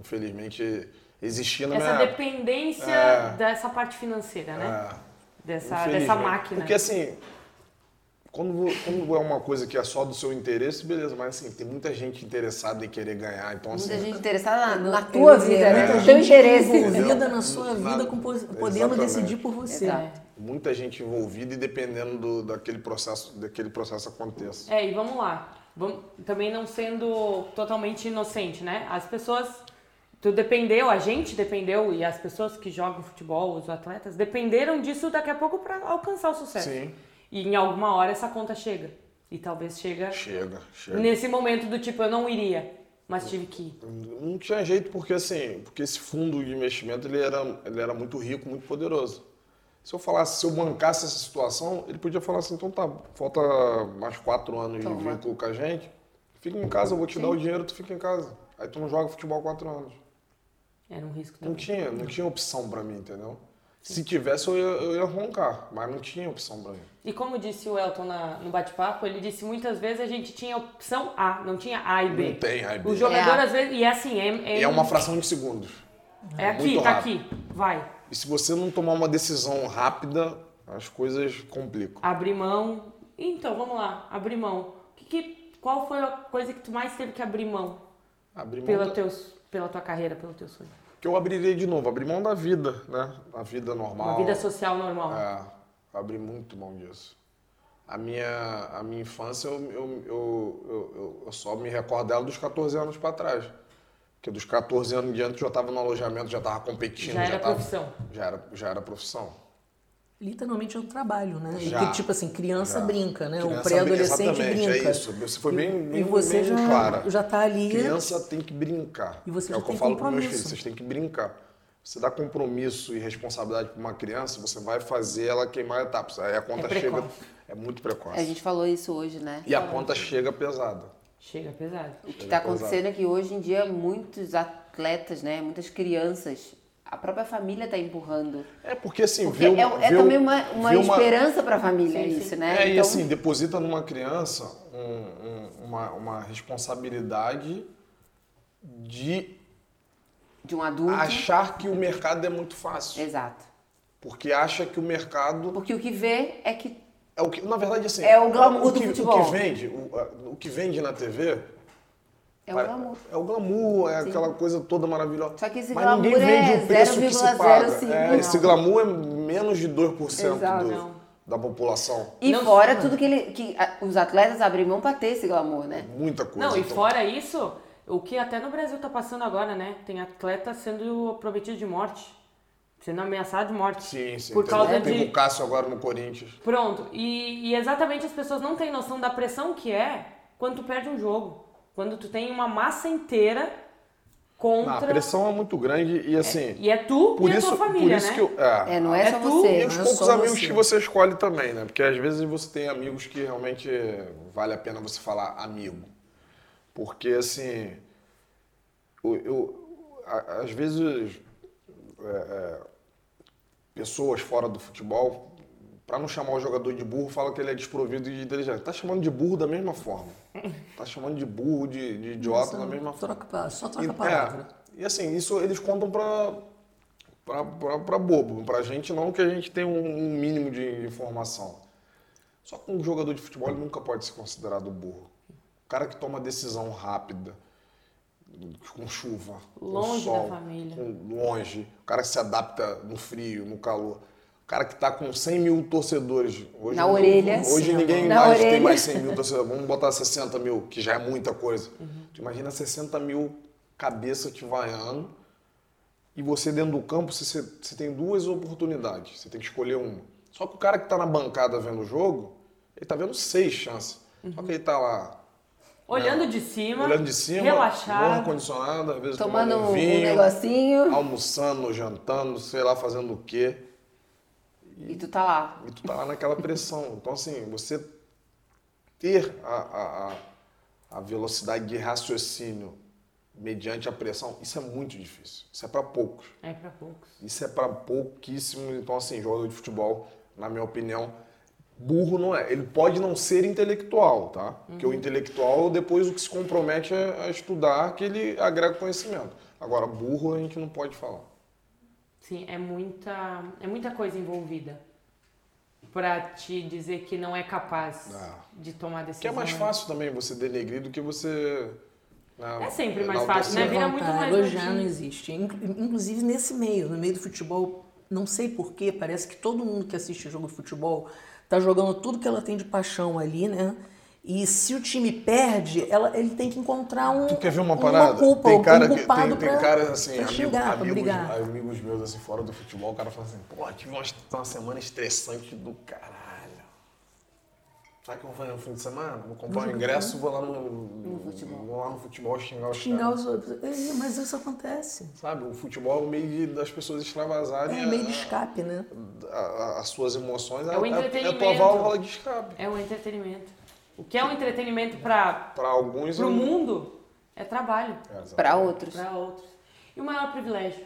Infelizmente existia na
Essa
minha
dependência
É.
dessa parte financeira, né?
É.
Dessa, dessa máquina.
Porque assim, quando, quando é uma coisa que é só do seu interesse, beleza, mas assim, tem muita gente interessada em querer ganhar, então assim.
Muita gente interessada na, na tua vida, né?
muita
No teu
gente
interesse.
envolvida na sua vida,
Na-
com, po- podendo
Exatamente.
decidir por você.
Exato.
Muita gente envolvida e dependendo do, daquele processo, daquele processo aconteça.
É, e vamos lá. Vamos, também não sendo totalmente inocente, né? As pessoas. Tu dependeu, a gente dependeu, e as pessoas que jogam futebol, os atletas, dependeram disso daqui a pouco para alcançar o sucesso.
Sim.
E em alguma hora essa conta chega. E talvez chega
Chega, chega.
nesse momento do tipo, eu não iria, mas tive que ir.
Não tinha jeito porque assim, porque esse fundo de investimento ele era, ele era muito rico, muito poderoso. Se eu falasse, se eu bancasse essa situação, ele podia falar assim, então tá, falta mais quatro anos de
Toma.
vínculo com a gente, fica em casa, eu vou te dar o dinheiro, tu fica em casa. Aí tu não joga futebol quatro anos.
Era um risco
Não
também.
tinha, não tinha opção pra mim, entendeu? Se tivesse, eu ia, eu ia roncar, mas não tinha opção pra mim.
E como disse o Elton na- no bate-papo, ele disse muitas vezes a gente tinha opção A, não tinha A e B.
Não tem A e B.
O jogador,
É.
às vezes, e é assim, é, é,
E é uma fração de segundos.
é aqui,
muito
tá aqui, vai.
E se você não tomar uma decisão rápida, as coisas complicam.
Abrir mão. Então, vamos lá, abrir mão. Que, que- qual foi a coisa que tu mais teve que abrir mão
Abrir mão
pela,
da-
teus, pela tua carreira, pelo teu sonho?
que eu abriria de novo, abrir mão da vida, né? A vida normal.
Uma vida social normal.
É, abri muito mão disso. A minha, a minha infância, eu, eu, eu, eu, só me recordo dela dos 14 anos para trás. Porque dos 14 anos em diante eu já estava no alojamento, já estava competindo.
Já era
tava-
profissão.
Já era, já era profissão.
Literalmente é um trabalho, né? E
Já.
que, tipo assim, criança
Já.
brinca, né?
Criança
o pré-adolescente brinca.
É isso. Você foi bem,
E-
bem,
e você
bem
já,
clara.
já tá ali.
Criança tem que brincar.
E você
é o que eu falo para meus filhos, vocês têm que brincar. Você dá compromisso e responsabilidade para uma criança, você vai fazer ela queimar etapas. Aí a conta
precoce.
chega. É muito precoce.
A gente falou isso hoje, né?
E a conta chega pesada.
Chega pesado.
O que está acontecendo é que hoje em dia muitos atletas, né, muitas crianças a própria família tá empurrando.
É porque assim,
Porque
vê,
é, é
vê um-
também uma, uma
vê
esperança para a família
Sim, sim.
isso, né?
É, e
Então,
assim, deposita numa criança um- um- uma, uma responsabilidade de
de um adulto.
achar que o mercado é muito fácil.
Exato.
Porque acha que o mercado
Porque o que vê é que
é o que, na verdade, assim,
É o glamour do
que,
futebol.
O que vende, o, o que vende na TV
é o glamour.
É o glamour, é aquela coisa toda maravilhosa.
Só que esse
Mas
glamour
ninguém vende
é
o preço que se paga.
0,05.
É, esse
Não.
glamour é menos de 2%
Exato.
do-
Não.
da população.
E
Não
fora
só,
tudo que, ele, que os atletas abrem mão para ter esse glamour, né?
Muita coisa.
Não, e
então.
fora isso, o que até no Brasil tá passando agora, né? Tem atleta sendo prometido de morte. Sendo ameaçado de morte.
Sim, sim.
Por
tem,
causa
tem
de.
o Cássio agora no Corinthians.
Pronto. E, e exatamente as pessoas não têm noção da pressão que é quando tu perde um jogo. Quando tu tem uma massa inteira
Não, a
contra.
pressão é muito grande e assim.
E é tu
por
e
isso,
a tua
por
família,
isso
né?
que eu. É,
É, não é,
É
só
tu
você.
E os
é
poucos amigos
você.
que você escolhe também, né? Porque às vezes você tem amigos que realmente vale a pena você falar amigo. Porque assim, eu, eu- a- às vezes é, é, pessoas fora do futebol, para não chamar o jogador de burro, falam que ele é desprovido de inteligência. Tá chamando de burro da mesma forma. Tá chamando de burro, de, de idiota da mesma forma.
Troca, pa- só troca a
E-
palavra.
é, e assim, isso eles contam pra, pra, pra, pra bobo. Pra gente não, que a gente tem um, um mínimo de informação. Só que um jogador de futebol nunca pode ser considerado burro. O cara que toma decisão rápida, com chuva,
Longe
com
da
sol,
família.
com- longe. O cara que se adapta no frio, no calor. O cara que tá com 100 mil torcedores. Hoje,
Na orelha.
Hoje
Sim,
ninguém mais tem
orelha.
mais 100 mil torcedores. Vamos botar 60 mil, que já é muita coisa. Tu imagina 60 mil cabeça te vaiando e você dentro do campo, você, você tem duas oportunidades. Você tem que escolher uma. Só que o cara que tá na bancada vendo o jogo, ele tá vendo seis chances. Só que ele tá lá
Olhando de cima.
olhando de cima, no
Relaxado.
ar-condicionado, às vezes
Tomando
tomando
um
um vinho,
negocinho
almoçando, jantando, sei lá, fazendo o quê.
E tu tá lá.
E tu tá lá naquela pressão. Então, assim, você ter a, a, a, velocidade de raciocínio mediante a pressão, isso é muito difícil. Isso é para poucos.
É pra poucos.
Isso é para pouquíssimos. Então, assim, jogador de futebol, na minha opinião, burro não é. Ele pode não ser intelectual, tá? Porque o intelectual, depois, o que se compromete é a estudar, que ele agrega conhecimento. Agora, burro a gente não pode falar.
Sim, é muita, é muita coisa envolvida pra te dizer que não é capaz
Ah.
de tomar decisão.
Que é mais fácil também você denegrir do que você. né,
É sempre mais fácil, né? Vira muito mais
elogiar
notinho.
não existe. Inclu- Inclusive nesse meio, no meio do futebol, não sei porquê, parece que todo mundo que assiste jogo de futebol tá jogando tudo que ela tem de paixão ali, né? E se o time perde, ela, ele tem que encontrar um,
Tu quer ver uma parada?
culpa,
tem cara,
um
que,
culpado
tem, tem
pra,
cara assim,
pra
amigo-
xingar,
amigos, amigos meus assim, fora do futebol, o cara fala assim, pô, tive uma, uma semana estressante do caralho. Sabe o que eu vou fazer no fim de semana? Vou comprar um ingresso, vou lá no, vou lá no futebol xingar os
Xingar
caras.
os outros. É, mas isso acontece.
Sabe, o futebol é o meio de- das pessoas extravasarem
É meio de escape, né?
a- a- as suas emoções.
É o
a, a, a tua
entretenimento.
válvula de escape.
É um entretenimento. O que é um entretenimento para
Para alguns...
o
eu-
mundo é trabalho
É.
Para outros.
para outros. E o maior privilégio?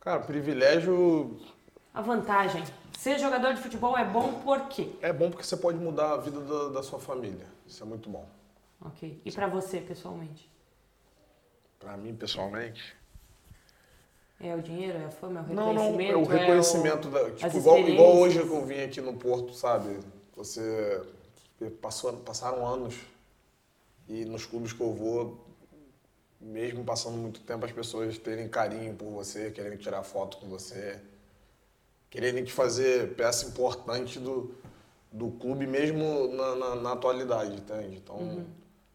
Cara, privilégio
A vantagem. Ser jogador de futebol é bom por quê?
é bom porque você pode mudar a vida da, da sua família. Isso é muito bom.
Ok. E pra você, pessoalmente?
Pra mim, pessoalmente...
É o dinheiro, é a fama, é o
Não, não,
reconhecimento?
é o reconhecimento
o-
da. Tipo, igual, igual hoje que eu vim aqui no Porto, sabe? Você passou, passaram anos e nos clubes que eu vou, mesmo passando muito tempo, as pessoas terem carinho por você, querendo tirar foto com você, querendo te fazer peça importante do, do clube, mesmo na, na, na atualidade, entende? Então,
Uhum.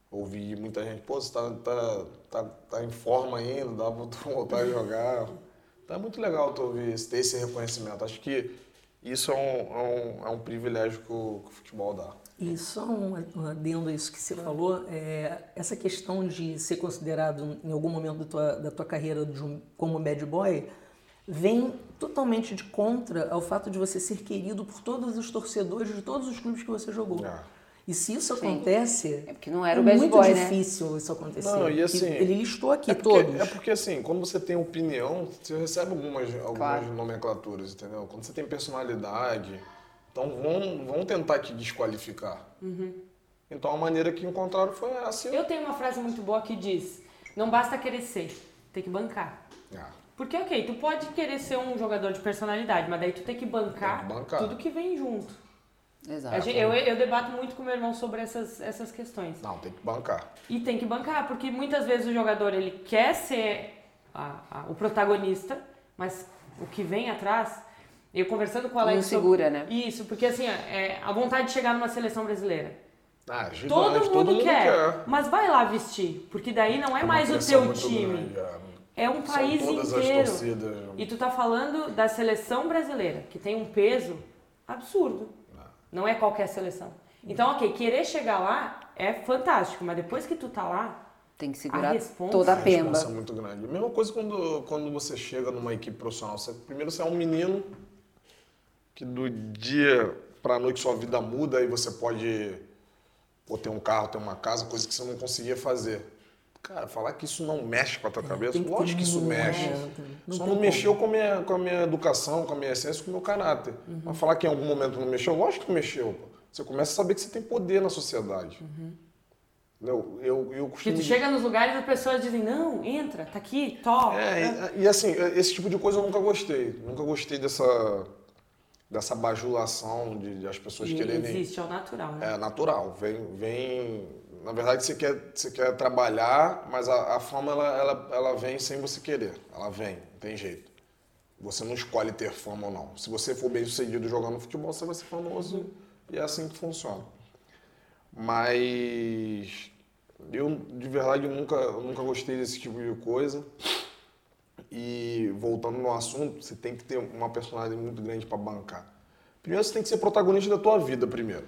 ouvi muita gente, pô, você tá, tá, tá, tá em forma ainda, dá pra tu voltar a jogar. Então é muito legal tu ouvir, ter esse reconhecimento. Acho que isso é um, é um, é um privilégio que o, que o futebol dá.
E só um adendo a isso que você falou, é, essa questão de ser considerado em algum momento da tua, da tua carreira um- como bad boy vem totalmente de contra ao fato de você ser querido por todos os torcedores de todos os clubes que você jogou.
É.
E se isso
Sim.
acontece,
É porque não era
é
o bad
muito
boy, né?
difícil isso acontecer.
Não, e assim,
ele listou aqui
É porque,
todos.
é porque assim, quando você tem opinião, você recebe algumas, algumas
Claro.
nomenclaturas, entendeu? Quando você tem personalidade, então vão, vão tentar te desqualificar. Então a maneira que encontraram foi essa.
Eu tenho uma frase muito boa que diz: não basta querer ser, tem que bancar.
Ah,
Porque, ok, tu pode querer ser um jogador de personalidade, mas daí tu tem que bancar,
Tem que bancar.
tudo que vem junto.
Exato.
Gente- eu, eu debato muito com meu irmão sobre essas, essas questões.
não, tem que bancar.
E tem que bancar, porque muitas vezes o jogador ele quer ser a- a- o protagonista, mas o que vem atrás, eu conversando com o Alex.
Não
sobre-
segura, né?
Isso, porque assim, é, a vontade de chegar numa seleção brasileira.
Ah, gigante,
Todo mundo, quer, mas vai lá vestir, porque daí não é,
uma
mais o teu time.
grande, é.
É um
São
país inteiro.
torcidas.
E tu tá falando da seleção brasileira, que tem um peso absurdo. Não é qualquer seleção. Então, ok, querer chegar lá é fantástico, mas depois que tu tá lá,
Tem que
A
segurar
responsa-
toda a
A
pemba.
responsa é muito grande. Mesma coisa quando, quando você chega numa equipe profissional. Você, primeiro você é um menino que do dia pra noite sua vida muda e você pode pô, ter um carro, ter uma casa, coisa que você não conseguia fazer. Cara, falar que isso não mexe com a tua cabeça,
É, que ter
lógico que isso mexe.
é, não
Só não
como.
mexeu com a, minha, com a minha educação, com a minha essência, com o meu caráter.
Uhum.
Mas falar que em algum momento não mexeu, lógico que mexeu. pô. Você começa a saber que você tem poder na sociedade.
Uhum.
Eu, eu
que
costumo
tu chega nos lugares e as pessoas dizem, não, entra, tá aqui, top.
é, e, e assim, esse tipo de coisa eu nunca gostei. Nunca gostei dessa, dessa bajulação de, de as pessoas
E
quererem.
existe, é o natural, né?
É natural. Vem, vem. Na verdade, você quer, você quer trabalhar, mas a, a fama ela, ela, ela vem sem você querer. Ela vem, não tem jeito. Você não escolhe ter fama ou não. Se você for bem sucedido jogando futebol, você vai ser famoso e é assim que funciona. Mas eu, de verdade, nunca, eu nunca gostei desse tipo de coisa. E voltando no assunto, você tem que ter uma personalidade muito grande para bancar. Primeiro você tem que ser protagonista da tua vida primeiro.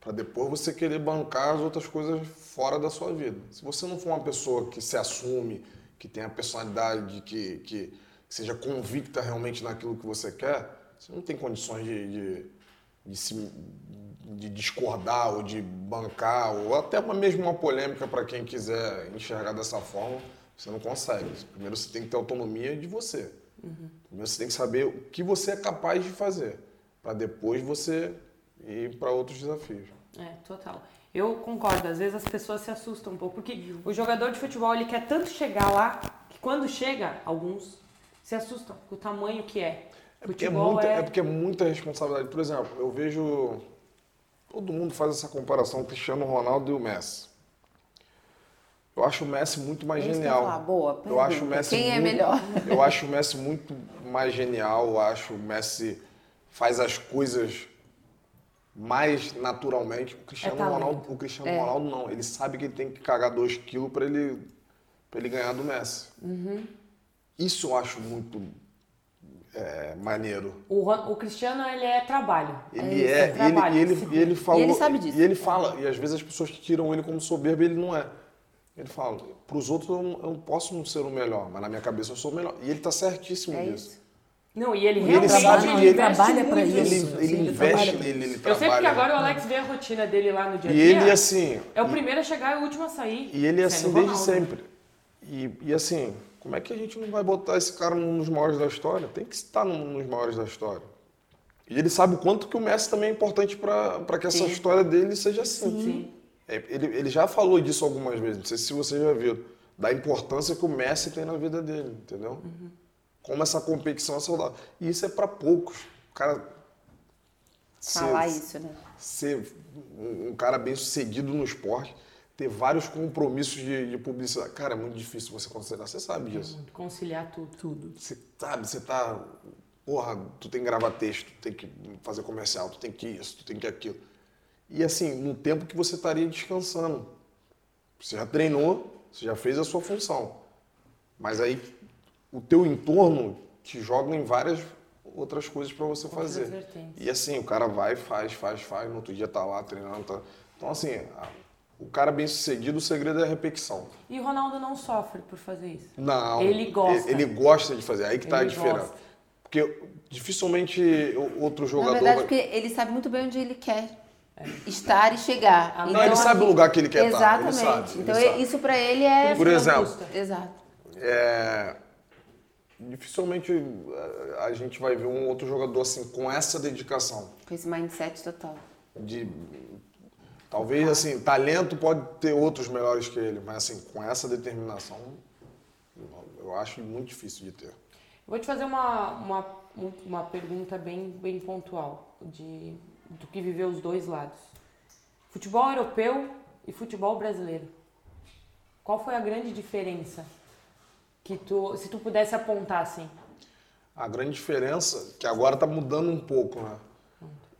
Para depois você querer bancar as outras coisas fora da sua vida. Se você não for uma pessoa que se assume, que tem a personalidade, que, que seja convicta realmente naquilo que você quer, você não tem condições de, de, de se de discordar ou de bancar, ou até mesmo uma polêmica para quem quiser enxergar dessa forma, você não consegue. Primeiro você tem que ter autonomia de você. Primeiro você tem que saber o que você é capaz de fazer, para depois você ir para outros desafios.
É, total. Eu concordo, às vezes as pessoas se assustam um pouco, porque o jogador de futebol ele quer tanto chegar lá que quando chega, alguns se assustam com o tamanho que é.
É porque é, muita,
é,
é porque é muita responsabilidade. Por exemplo, eu vejo. Todo mundo faz essa comparação Cristiano Ronaldo e o Messi. Eu acho o Messi muito mais
É isso que eu ia
genial.
falar. Boa
eu acho o Messi
Quem é
muito-
melhor?
Eu acho o Messi muito mais genial. Eu acho o Messi faz as coisas mais naturalmente. O Cristiano
É.
Ronaldo, o Cristiano
É.
Ronaldo não. Ele sabe que ele tem que cagar 2 quilos para ele, pra ele ganhar do Messi.
Uhum.
Isso eu acho muito é, maneiro.
o, o Cristiano ele é trabalho.
Ele é, e ele,
trabalho,
e ele,
disciplina.
e ele falou.
E ele sabe disso.
E ele fala, e às vezes as pessoas tiram ele como soberbo e ele não é. Ele fala, para os outros eu, não- eu não posso não ser o melhor, mas na minha cabeça eu sou o melhor. E ele está certíssimo
É
nisso.
isso.
Não, e ele
E ele
realmente
sabe
ele
ele
investe
trabalha
muito
isso.
Ele, ele investe
trabalha
nele, ele
Eu
trabalha.
sei porque agora o Alex vê a rotina dele lá no dia a
E
dia.
ele assim.
É o primeiro a chegar e o último a sair.
E ele é assim desde sempre. E, e assim, como é que a gente não vai botar esse cara nos maiores da história? Tem que estar no- nos maiores da história. E ele sabe o quanto que o Messi também é importante para que essa
Sim.
história dele seja assim.
Sim.
É, Ele, ele já falou disso algumas vezes, não sei se você já viu, da importância que o Messi tem na vida dele, entendeu?
Uhum.
Como essa competição é saudável. E isso é para poucos. O cara
Falar
ser,
isso, né?
ser um, cara bem sucedido no esporte, ter vários compromissos de, de publicidade. Cara, é muito difícil você considerar, você sabe disso.
Muito Conciliar tudo.
Tudo.
Você sabe, você tá. Porra, tu tem que gravar texto, tu tem que fazer comercial, tu tem que isso, tu tem que aquilo. E assim, no tempo que você estaria descansando. Você já treinou, você já fez a sua função. Mas aí o teu entorno te joga em várias outras coisas para você
Outras
fazer.
vertentes.
E assim, o cara vai, faz, faz, faz, no outro dia tá lá treinando. Tá... Então assim, a- o cara bem sucedido, o segredo é a repetição.
E o Ronaldo não sofre por fazer isso.
Não.
Ele gosta.
Ele, ele gosta de fazer. Aí que tá a
Ele
diferença.
gosta.
Porque dificilmente outro
Na
jogador.
verdade,
vai-
porque ele sabe muito bem onde ele quer estar e chegar.
Ah,
Não, ele sabe o lugar que ele quer estar,
Exatamente.
sabe, ele
então
sabe.
isso pra ele é.
Por exemplo,
custa.
Exato.
é, dificilmente eh, a gente vai ver um outro jogador assim com essa dedicação.
Com esse mindset total.
De talvez assim, talento pode ter outros melhores que ele, mas assim, com essa determinação eu acho muito difícil de ter.
Vou te fazer uma, uma, uma pergunta bem, bem pontual de, do que viveu os dois lados. Futebol europeu e futebol brasileiro. Qual foi a grande diferença que tu, se tu pudesse apontar assim?
A grande diferença que agora está mudando um pouco, né?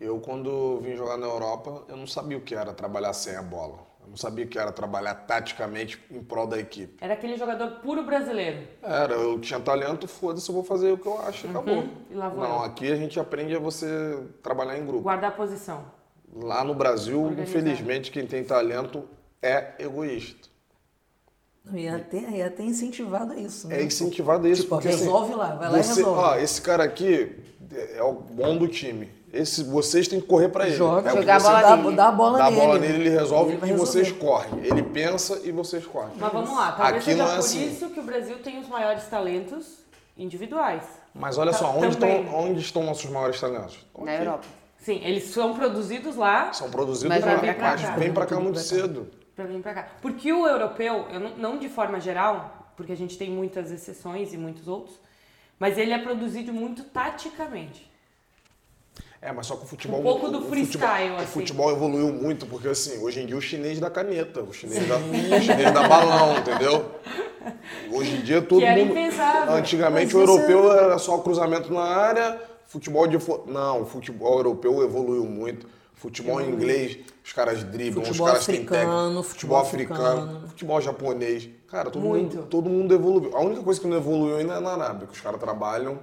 Eu quando vim jogar na Europa, eu não sabia o que era trabalhar sem a bola. Eu não sabia o que era trabalhar taticamente em prol da equipe.
Era aquele jogador puro brasileiro.
Era, eu tinha talento, foda-se, eu vou fazer o que eu acho, e acabou.
e lá vou
não,
eu.
aqui a gente aprende a você trabalhar em grupo.
Guardar a posição.
Lá no Brasil,
Organizado.
infelizmente, quem tem talento é egoísta.
E é até, é até incentivado a isso, né?
É incentivado a isso,
Tipo,
porque assim,
resolve lá, vai lá e
você,
resolve.
ó, esse cara aqui é o bom do time. Esse, vocês têm que correr pra ele.
Joga,
é
Jogar a bola
dá,
nele.
dá a bola
dá a
nele.
bola nele, ele resolve
Ele
e vocês correm. Ele pensa e vocês correm.
Mas vamos lá, talvez
Aqui
seja
não é
por
assim.
isso que o Brasil tem os maiores talentos individuais.
Mas olha
Tá-
só, onde
também.
estão, onde estão nossos maiores talentos? Estão
Na
aqui.
Europa.
Sim, eles são produzidos lá
São produzidos
Mas
lá, mas
cá.
vem pra cá
Tudo
muito
cá.
cedo.
Para vir para cá. Porque o europeu, eu não, não de forma geral, porque a gente tem muitas exceções e muitos outros, mas ele é produzido muito taticamente.
É, mas só que o futebol.
Um pouco do
o
freestyle,
futebol,
assim.
O futebol evoluiu muito, porque assim, hoje em dia o chinês dá caneta, o chinês dá, o chinês dá balão, entendeu? Hoje em dia todo
Que era
mundo.
impensável.
Antigamente
Mas
o europeu era só cruzamento na área, futebol de. Não, o futebol europeu evoluiu muito. Futebol inglês, os caras driblam,
Futebol
os caras têm técnica.
futebol
africano,
africano.
futebol japonês. Cara, todo
Muito.
mundo, todo mundo evoluiu. A única coisa que não evoluiu ainda é na Arábia, que os caras trabalham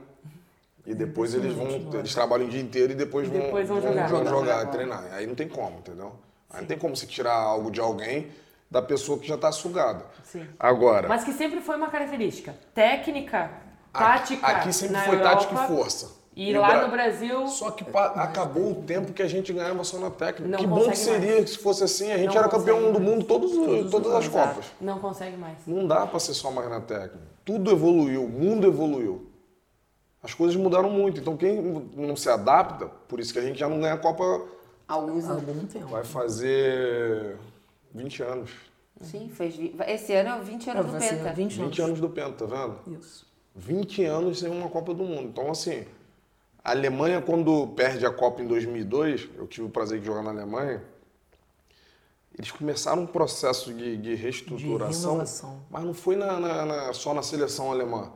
e depois eles vão. Eles trabalham o dia inteiro e depois,
Depois vão
vão,
jogar.
vão
Jogar.
jogar, treinar. Aí não tem como, entendeu? Aí não tem como você tirar algo de alguém da pessoa que já tá sugada.
Sim.
Agora,
Mas que sempre foi uma característica. Técnica,
aqui,
tática.
aqui sempre
na
foi
Europa,
tática e força.
E,
o
lá
Bra-
no Brasil,
Só que pa- acabou o tempo que a gente ganhava só na técnica.
Não
que bom que seria
mais.
se fosse assim. A gente
Não
era campeão do mundo todos, os- todas as
Exato.
Copas.
não consegue mais.
Não dá pra ser só mais na técnica. Tudo evoluiu, o mundo evoluiu. As coisas mudaram muito. Então quem não se adapta, por isso que a gente já não ganha a Copa,
Alguns
algum tempo.
vai fazer 20 anos.
Sim, fez. Esse ano é 20 anos do Penta.
20 anos.
20 anos do Penta, tá vendo?
Isso.
20 anos sem uma Copa do Mundo. Então, assim, a Alemanha, quando perde a Copa em 2002, eu tive o prazer de jogar na Alemanha, eles começaram um processo de, de reestruturação,
renovação.
mas não foi na- na- na- só na seleção alemã.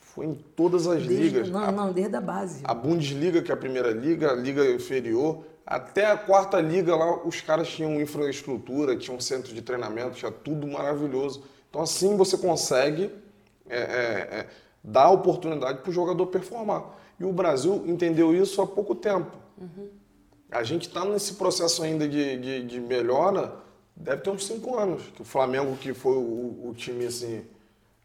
Foi em todas as
Desde,
ligas.
não,
A-
não, desde a base.
a Bundesliga, que é a primeira liga, a liga inferior, até a quarta liga lá, os caras tinham infraestrutura, tinham centro de treinamento, tinha tudo maravilhoso. Então assim você consegue é, é, é, dar oportunidade para o jogador performar. E o Brasil entendeu isso há pouco tempo. A gente está nesse processo ainda de, de, de melhora, deve ter uns cinco anos. Que o Flamengo, que foi o, o time assim,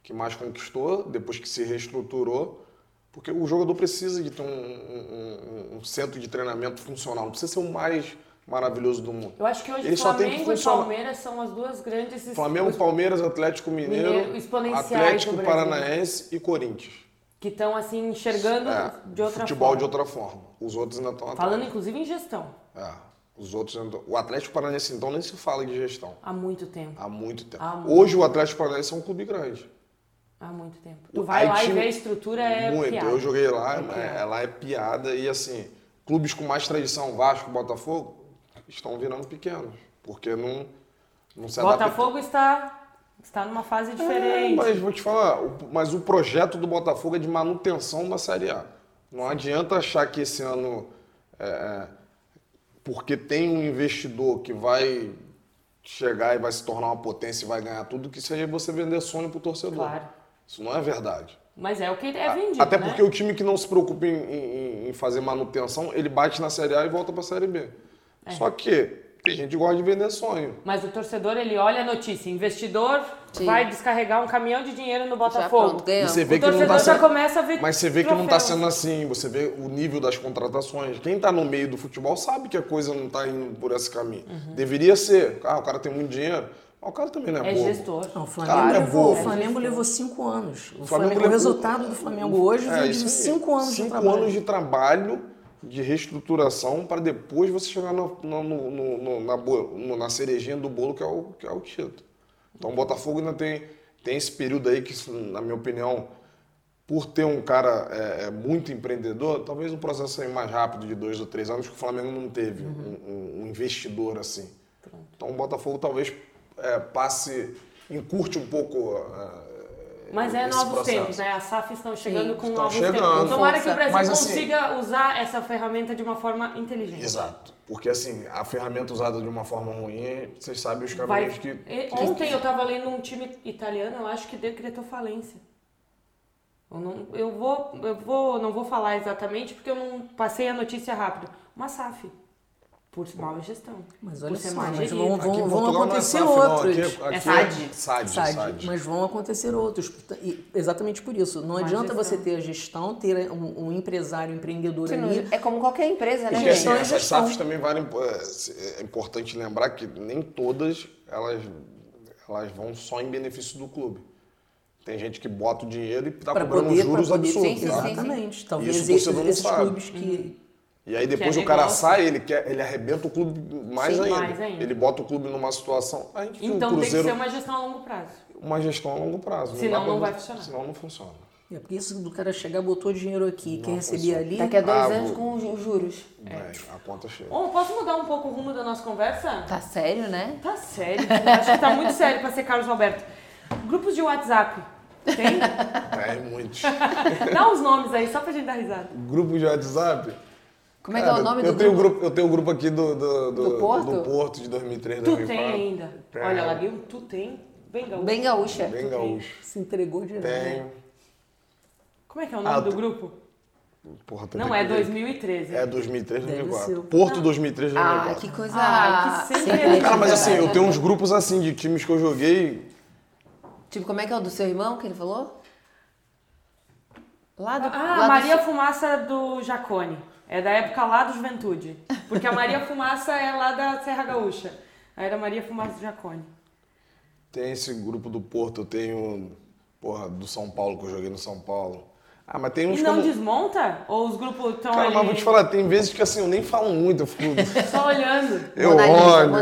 que mais conquistou, depois que se reestruturou, porque o jogador precisa de ter um, um- um- centro de treinamento funcional, não precisa ser o mais maravilhoso do mundo.
Eu acho que hoje
Ele
Flamengo e. Palmeiras são as duas grandes...
Flamengo, Palmeiras, Atlético Mineiro,
Mineiro,
Atlético. Paranaense e Corinthians.
Que estão, assim, enxergando
É,
de outra
futebol
forma.
de outra forma. Os outros ainda estão atrás.
Falando, inclusive, em gestão.
É, os outros ainda... O Atlético Paranaense, então, nem se fala de gestão.
Há muito tempo.
Há muito tempo.
Há muito
Hoje o Atlético Paranaense é um clube grande.
Há muito tempo. Tu vai lá e
time-
vê a estrutura, é
muito.
piada.
Eu joguei lá,
É
é,
piada.
lá é piada. E assim, clubes com mais tradição, Vasco, Botafogo, estão virando pequenos. Porque não, não se.
Botafogo está, está numa fase
É,
diferente.
mas vou te falar, o- mas o projeto do Botafogo é de manutenção da Série A. Não adianta achar que esse ano, é, é, porque tem um investidor que vai chegar e vai se tornar uma potência e vai ganhar tudo, que seja você vender sonho pro torcedor.
Claro.
Isso não é verdade.
Mas é o que é vendido,
Até
né?
porque o time que não se preocupa em, em- em fazer manutenção, ele bate na Série A e volta para a Série B.
É.
Só que Tem gente que gosta de vender sonho.
Mas o torcedor, ele olha a notícia, investidor
Sim.
vai descarregar um caminhão de dinheiro no
Já
Botafogo.
pronto,
E você vê
O
que não
torcedor
tá
já
sendo...
começa a ver
Mas você vê que não tá
troféus.
sendo assim, você vê o nível das contratações. Quem tá no meio do futebol sabe que a coisa não tá indo por esse caminho. Deveria ser. Ah, o cara tem muito dinheiro. Mas o cara também não é,
É
bobo.
gestor.
Não, o Flamengo,
Cara, é
levou,
bobo.
o Flamengo levou cinco anos. O,
Flamengo
Flamengo- o
levou-
resultado do Flamengo hoje
É, isso
de cinco anos de
Cinco
trabalho.
anos de trabalho, de reestruturação, para depois você chegar no- no- no- na, na cerejinha do bolo, que é o, que é o título. Então o Botafogo ainda tem, tem esse período aí que, na minha opinião, por ter um cara é, é, muito empreendedor, talvez o processo seja mais rápido de dois ou três anos, que o Flamengo não teve
Uhum.
um, um- um investidor assim. Então o Botafogo talvez é, passe, encurte um pouco. é,
Mas é novos
processo.
tempos, né? As SAF estão chegando
Sim.
com
Estão
novos
chegando.
tempos. Tomara que o. Brasil
Mas, assim-
consiga usar essa ferramenta de uma forma inteligente.
Exato. Porque assim, a ferramenta usada de uma forma ruim, vocês sabem os caminhos que. Que-
Ontem eu tava lendo um time italiano, eu acho que decretou falência. Eu, não, eu vou, eu vou, não vou falar exatamente porque eu não passei a notícia rápido. Uma SAF. Por má gestão.
Mas olha só,
mal
mas vão, vão, vão
não é
acontecer
SAF, não,
outros.
Aqui, aqui
É SAD.
SAD,
SAD,
SAD.
Mas vão acontecer outros. E exatamente por isso. Não adianta
gestão.
você ter a gestão, ter um, um empresário, um empreendedor
Sim,
ali.
É como qualquer empresa, né,
Porque assim,
gente?
e
essas
gestão.
SAFs também valem. É é importante lembrar que nem todas elas, elas vão só em benefício do clube. Tem gente que bota o dinheiro e tá
Para
cobrando
poder,
juros
poder
absurdos.
Sim, sim,
tá?
sim.
Exatamente. Talvez
não
esses, esses clubes que.
E aí depois
Que é
o cara sai, ele, quer, ele arrebenta o clube mais,
Sim,
ainda.
mais ainda.
Ele bota o clube numa situação. A gente viu o
Então tem que
Cruzeiro,
ser uma gestão a longo prazo.
uma gestão a longo prazo.
Senão não
pra-
vai funcionar.
Senão não funciona.
É porque isso do cara chegar, botou dinheiro aqui, quer receber
funciona.
ali.
Daqui a dois
Ah,
anos
vou-
com os juros.
É.
Vai, a conta chega.
Bom, posso mudar um pouco o rumo da nossa conversa?
Tá sério, né?
Tá sério. Acho que tá muito sério pra ser Carlos Alberto. Grupos de WhatsApp. Tem?
É, muitos.
Dá uns nomes aí, só pra gente dar risada.
grupo de WhatsApp.
Como é que é o nome
eu
do
tenho um
grupo?
grupo? Eu tenho um grupo aqui do, do,
Do Porto?
do Porto de 2003,
Tu
2004.
tem ainda.
Tem.
Olha, larguei um tu tem. Bem gaúcho.
Bem gaúcha.
Bem gaúcho.
Se entregou direto.
Tenho.
Como é que é o nome
Ah,
do grupo?
Porra, tem
Não, é
ver.
2013.
É 2003,
Deve
2004.
ser.
Porto 2003, 2004.
Ah, que coisa.
Ai, que Sempre.
Cara, mas assim, eu tenho uns grupos assim de times que eu joguei.
Tipo, como é que é o do seu irmão que ele falou? Lá do.
Ah,
lá
Maria
do...
Fumaça do Jacone. É da época lá do Juventude. Porque a Maria Fumaça é lá da Serra Gaúcha. Aí era Maria Fumaça do Jacone.
Tem esse grupo do Porto, eu tenho. Porra, do São Paulo, que eu joguei no São Paulo. Ah, mas tem uns
E não
não-
desmonta? Ou os grupos estão
Cara,
ali
mas vou te falar, tem vezes que assim, eu nem falo muito, eu fico.
só olhando?
Eu olho.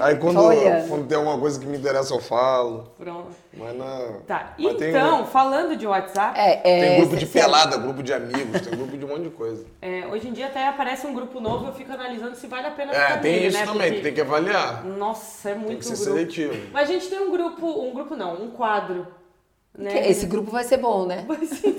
Aí quando, quando tem alguma coisa que me interessa, eu falo.
Pronto.
Mas não.
Tá,
Mas tem-
então, falando de WhatsApp,
É, é,
Tem grupo de pelada, grupo de amigos, tem grupo de um monte de coisa.
é, hoje em dia até aparece um grupo novo eu fico analisando se vale a pena
É, tem isso
né?
também,
Porque-
tem que avaliar.
Nossa, é
Tem
muito
que ser
grupo.
seletivo.
Mas a gente tem um grupo, um grupo não, um quadro. Né?
Que Esse grupo vai ser bom, né?
Vai ser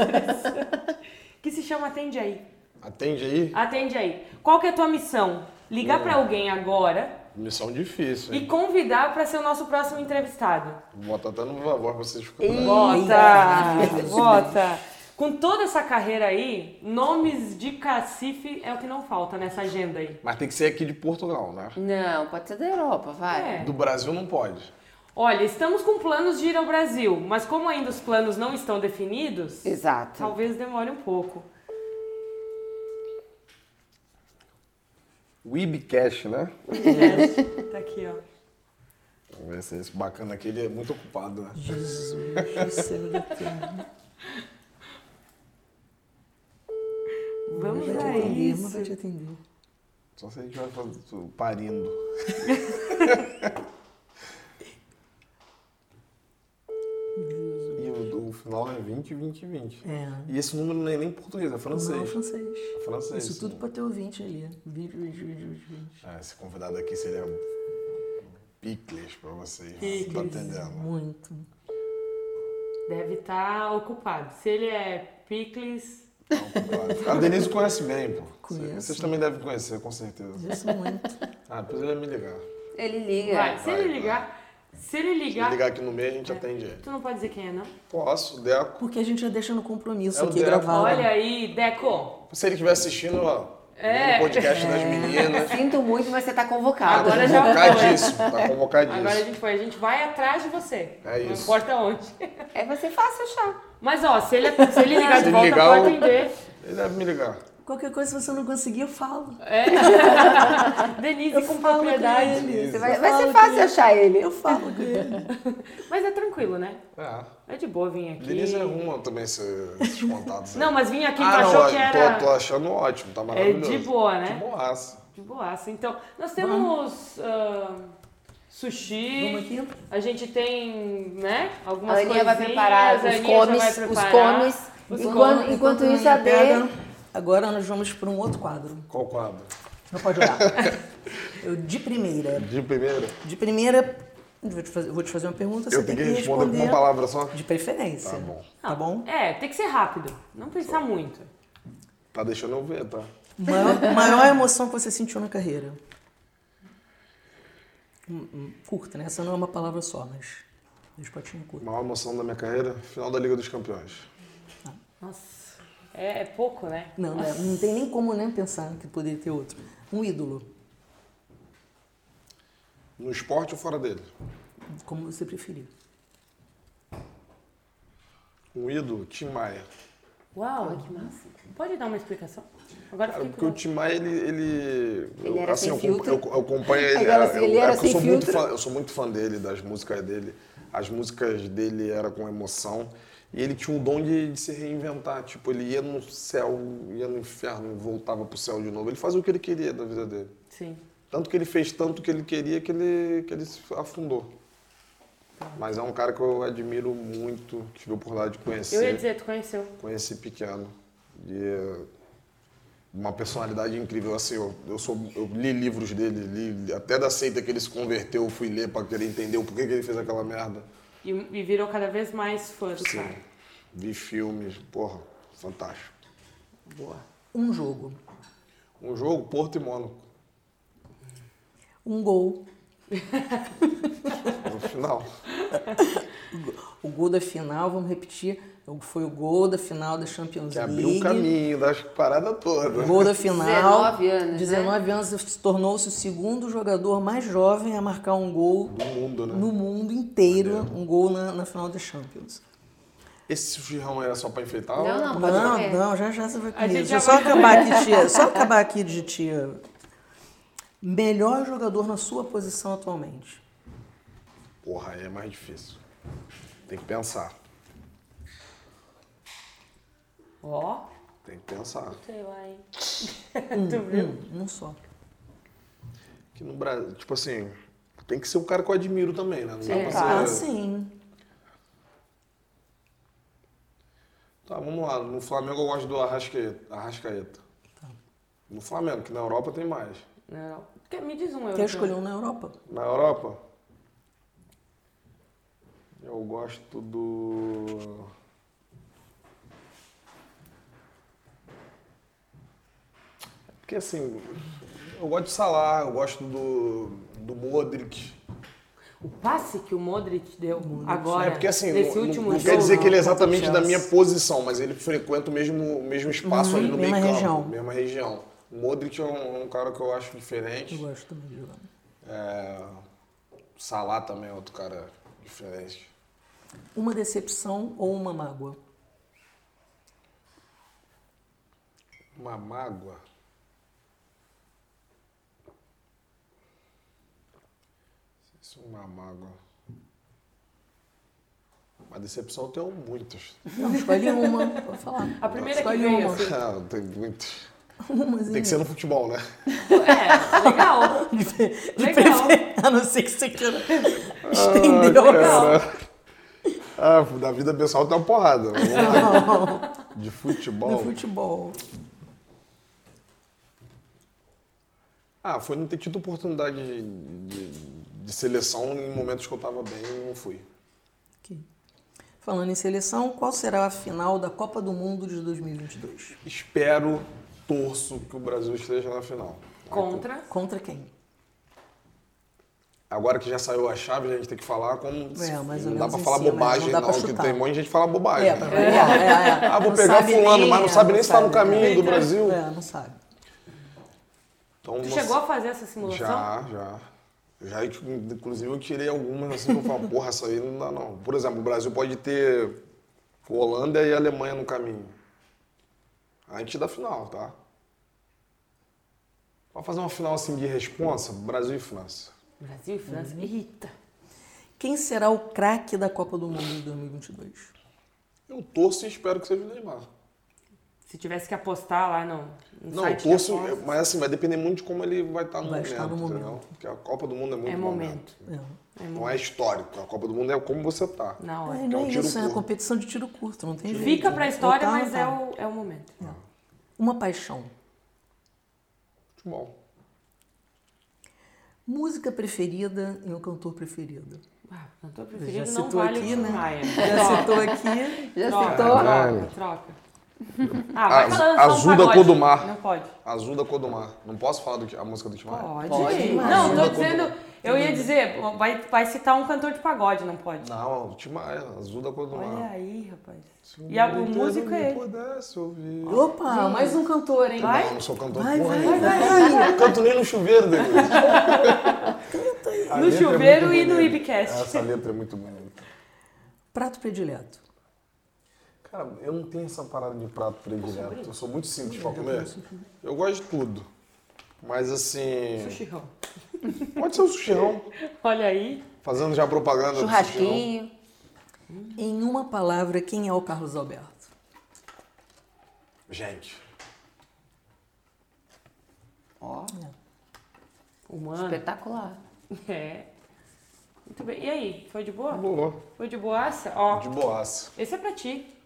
que se chama Atende Aí.
Atende aí.
Atende Aí. Qual que é a tua missão? Ligar pra alguém agora
Missão difícil,
e
hein?
convidar pra ser o nosso próximo entrevistado.
Bota até no favor pra vocês ficarem.
Bota! Bota! Com toda essa carreira aí, nomes de cacife é o que não falta nessa agenda aí.
Mas tem que ser aqui de Portugal, né?
Não, pode ser da Europa, vai.
É.
Do Brasil não pode.
Olha, estamos com planos de ir ao Brasil, mas como ainda os planos não estão definidos,
Exato.
talvez demore um pouco.
Webcash, né?
Tá aqui, ó.
Vamos ver se esse bacana aqui, ele é muito ocupado, né?
Jesus do céu da terra.
Vamos
Vai atender, mas vai
isso.
te atender.
Só se a gente vai fazer parindo. e o, o final é 20, 20, 20.
É.
E esse número não é nem português, é francês.
Não, francês.
É francês.
Isso
esse
tudo pra ter ouvinte ali. 20, 20, 20, 20, 20.
Ah, esse convidado aqui seria picles pra vocês.
Picles.
Tá entendendo?
Muito.
Deve estar ocupado. Se ele é picles,
Tá ocupado. A Denise conhece bem, pô.
Conheço.
Vocês também devem conhecer, com certeza.
Isso muito.
Ah, depois ele vai me ligar.
Ele liga.
vai. Se
vai,
ele
vai.
Ligar, se ele
Se ele
ligar,
ligar aqui no meio, a gente atende ele.
tu não pode dizer quem é, não?
Posso, Deco.
Porque a gente já deixa no compromisso
É
aqui gravado.
Olha aí, Deco.
Se ele estiver assistindo, ó,
É.
no podcast das meninas.
Sinto muito, mas você tá convocado.
Agora
Tá
já foi.
convocadíssimo, tá convocadíssimo.
Agora a gente foi, a gente vai atrás de você.
É
Não
isso.
importa onde.
É vai ser fácil achar.
Mas ó, se ele, se ele ligar
Se
de
ele
volta,
ligar,
pode
eu-
atender.
Ele deve me ligar.
Qualquer coisa, se você não conseguir, eu falo.
Denise
Eu
com propriedade.
ele.
Você vai, vai ser fácil achar ele.
Eu falo com ele.
Mas é tranquilo, né?
É.
É de boa vir aqui.
Denise arruma também esse- esses contatos. aí.
Não, mas vir aqui tu
ah,
achou
não,
que era
tô, tô achando ótimo, tá
é
maravilhoso.
de boa, né?
De boaça.
De boaça. Então, nós temos ah, sushi. A gente tem, né? Algumas
A Aninha vai preparar os comes, os comes. Enquanto,
comes.
enquanto isso, a
Aninha pega,
D.
Agora nós vamos para um outro quadro.
Qual quadro?
Não pode olhar. Eu, de primeira.
De primeira?
De primeira, eu vou te fazer, vou te fazer uma pergunta, você
Eu
tem
tenho que
que
responder com
responder
uma palavra só?
de preferência.
Tá bom.
Tá bom?
É, tem que ser rápido. Não pensar muito.
Tá deixando eu ver, tá?
Maior, maior emoção que você sentiu na carreira? Hum, hum, Curta, né? Essa não é uma palavra só, mas dois potinhos curtos.
Maior emoção da minha carreira, final da Liga dos Campeões.
Nossa, é, é pouco, né?
Não, né? não tem nem como nem pensar que poderia ter outro. Um ídolo,
No esporte ou fora dele?
como você preferir.
Um ídolo, Tim Maia.
Uau, que massa. Pode dar uma explicação? Agora
Cara, porque o. Tim Maia, ele. Ele,
Ele era
assim,
sem
eu,
filtro?
Eu, eu acompanho ele. É,
assim,
eu,
ele era
é eu sou muito
filtro?
fã, Eu sou muito fã dele, das músicas dele. As músicas dele eram com emoção. E ele tinha o dom de, de se reinventar. Tipo, ele ia no céu, ia no inferno, voltava pro céu de novo. Ele fazia o que ele queria da vida dele.
Sim.
Tanto que ele fez tanto que ele queria que ele, que ele se afundou. Mas é um cara que eu admiro muito, tive a oportunidade de conhecer.
Eu ia dizer, tu conheceu.
Conheci pequeno. E é uma personalidade incrível. Assim, eu, eu, sou, eu li livros dele, li, até da seita que ele se converteu, eu fui ler para querer entender o porquê que ele fez aquela merda.
E, e virou cada vez mais fã do
Sim.
cara.
Vi filmes, porra, fantástico.
Boa.
Um jogo,
Um jogo, Porto e Mônaco.
um gol.
No final.
O gol da final, vamos repetir, foi o gol da final da Champions
Que
League.
abriu o caminho das paradas todas.
Gol da final.
19 anos, né?
19 anos, tornou-se o segundo jogador mais jovem a marcar um gol
Do mundo, né?
no mundo inteiro, um gol na, na final da Champions.
Esse firrão é só pra enfeitar?
Não,
ou-
não. Pode
não,
comer.
não, já já você vai comer. Deixa
já
eu só
vai
acabar aqui, tia. Só acabar aqui de tia. Melhor jogador na sua posição atualmente.
Porra, aí é mais difícil. Tem que pensar.
Ó,
Tem que pensar.
sei lá, hein?
Um,
tu viu?
um, um só.
Que no Brasil, tipo assim, tem que ser um cara que eu admiro também, né? Não dá
É.
pra
Ah,
ser...
sim.
Tá, vamos lá. No Flamengo eu gosto do Arrascaeta. Arrascaeta. No Flamengo, que na Europa tem mais.
Não. Quer- Me diz um
Quer
europeu.
escolher um na Europa?
Na Europa, eu gosto do. Porque assim, eu gosto de Salah, eu gosto do, do Modric.
O passe que o Modric deu agora,
é porque assim,
nesse
não,
último
não
jogo...
quer dizer que ele é exatamente da minha posição, mas ele frequenta o mesmo, o mesmo espaço
Uhum,
ali no meio
mesma
campo,
região.
mesma região. O Modric é um, um cara que eu acho diferente.
Eu gosto também de jogar.
É, Salah também é outro cara diferente.
Uma decepção ou uma mágoa?
Uma mágoa. Isso é uma mágoa. Uma decepção eu tenho muitas.
Não, escolhe uma, pode falar.
A primeira que
Escolhe
veio,
uma.
assim.
Ah, tem muitas.
Umazinha.
Tem que ser no futebol, né?
É, legal.
De
Legal.
prefer- A não ser que você queira estender o
Cara. Ah, da vida pessoal tem uma porrada. Vamos lá. De futebol.
no futebol.
Ah, foi não ter tido oportunidade de, de, de seleção em momentos que eu tava bem e não fui.
Aqui. Falando em seleção, qual será a final da Copa do Mundo de 2022?
Espero, torço que o Brasil esteja na final.
Contra.
Contra quem?
Agora que já saiu a chave, a gente tem que falar como.
É, mais ou
não dá pra falar
cima,
bobagem,
não
não, que tem um monte de gente que fala bobagem.
É, pra variar. É, é.
Ah, vou
Não
pegar
sabe
fulano,
nem,
mas não
é,
sabe nem se tá no
sabe.
caminho do
É,
Brasil.
É, não sabe.
Então, você-
chegou a fazer essa simulação?
Já, já. Já, inclusive, eu tirei algumas assim que eu falo, porra, essa aí não dá não. Por exemplo, o Brasil pode ter Holanda e Alemanha no caminho. Antes da final, tá? Pra fazer uma final assim de responsa, Brasil e França.
Brasil e França.
Uhum.
Eita.
Quem será o craque da Copa do Mundo de 2022?
Eu torço e espero que seja o Neymar.
Se tivesse que apostar lá no, no
Não, torço,
apostas.
mas assim, vai depender muito de como ele vai estar no
Vai
momento,
estar no
entendeu?
momento.
Porque a Copa do Mundo é muito
É momento.
É.
Não é histórico. A Copa do Mundo é como você tá.
Hora.
É, não
é um
é
tiro
isso, é a
curto.
competição de tiro curto, não tem jeito.
Fica pra história,
Ou tá,
mas
tá.
é o, é o momento.
Uma paixão.
Futebol.
Música preferida e um cantor preferido.
Ah, cantor
Já
preferido não
citou
vale
aqui,
o
né?
Maia.
Já citou aqui.
Já
Troca,
citou?
troca, troca. Ah, vai
Az-
um
Azul da
pagode.
cor do mar.
Não pode.
Azul da cor do mar. Não posso falar do, a música do Timar?
Pode.
Pode.
Não, tô dizendo... Eu ia dizer, vai, vai citar um cantor de pagode, não pode.
Não, o Timar é azul da cor do
Olha
mar.
aí, rapaz. E a- o músico é ele.
pudesse ouvir.
Opa, mais um cantor, hein?
Vai.
Não, não sou cantor
Vai,
porra
vai,
nenhuma.
vai.
Não canto nem no chuveiro, Denise. A
No
é
chuveiro e no. Ibcast.
Essa letra é muito bonita.
Prato predileto.
Cara, eu não tenho essa parada de prato predileto. Eu sou muito simples pra comer. Eu gosto de tudo. Mas assim.
Sushirão.
Pode ser o sushirão.
Olha aí.
Fazendo já propaganda.
Churrasquinho.
Em uma palavra, quem é o Carlos Alberto?
Gente.
Ó,
Humano.
espetacular.
É. Muito bem. E aí, foi de boa?
Boa.
Foi de boaça? Ó,
De boaça.
esse é pra ti.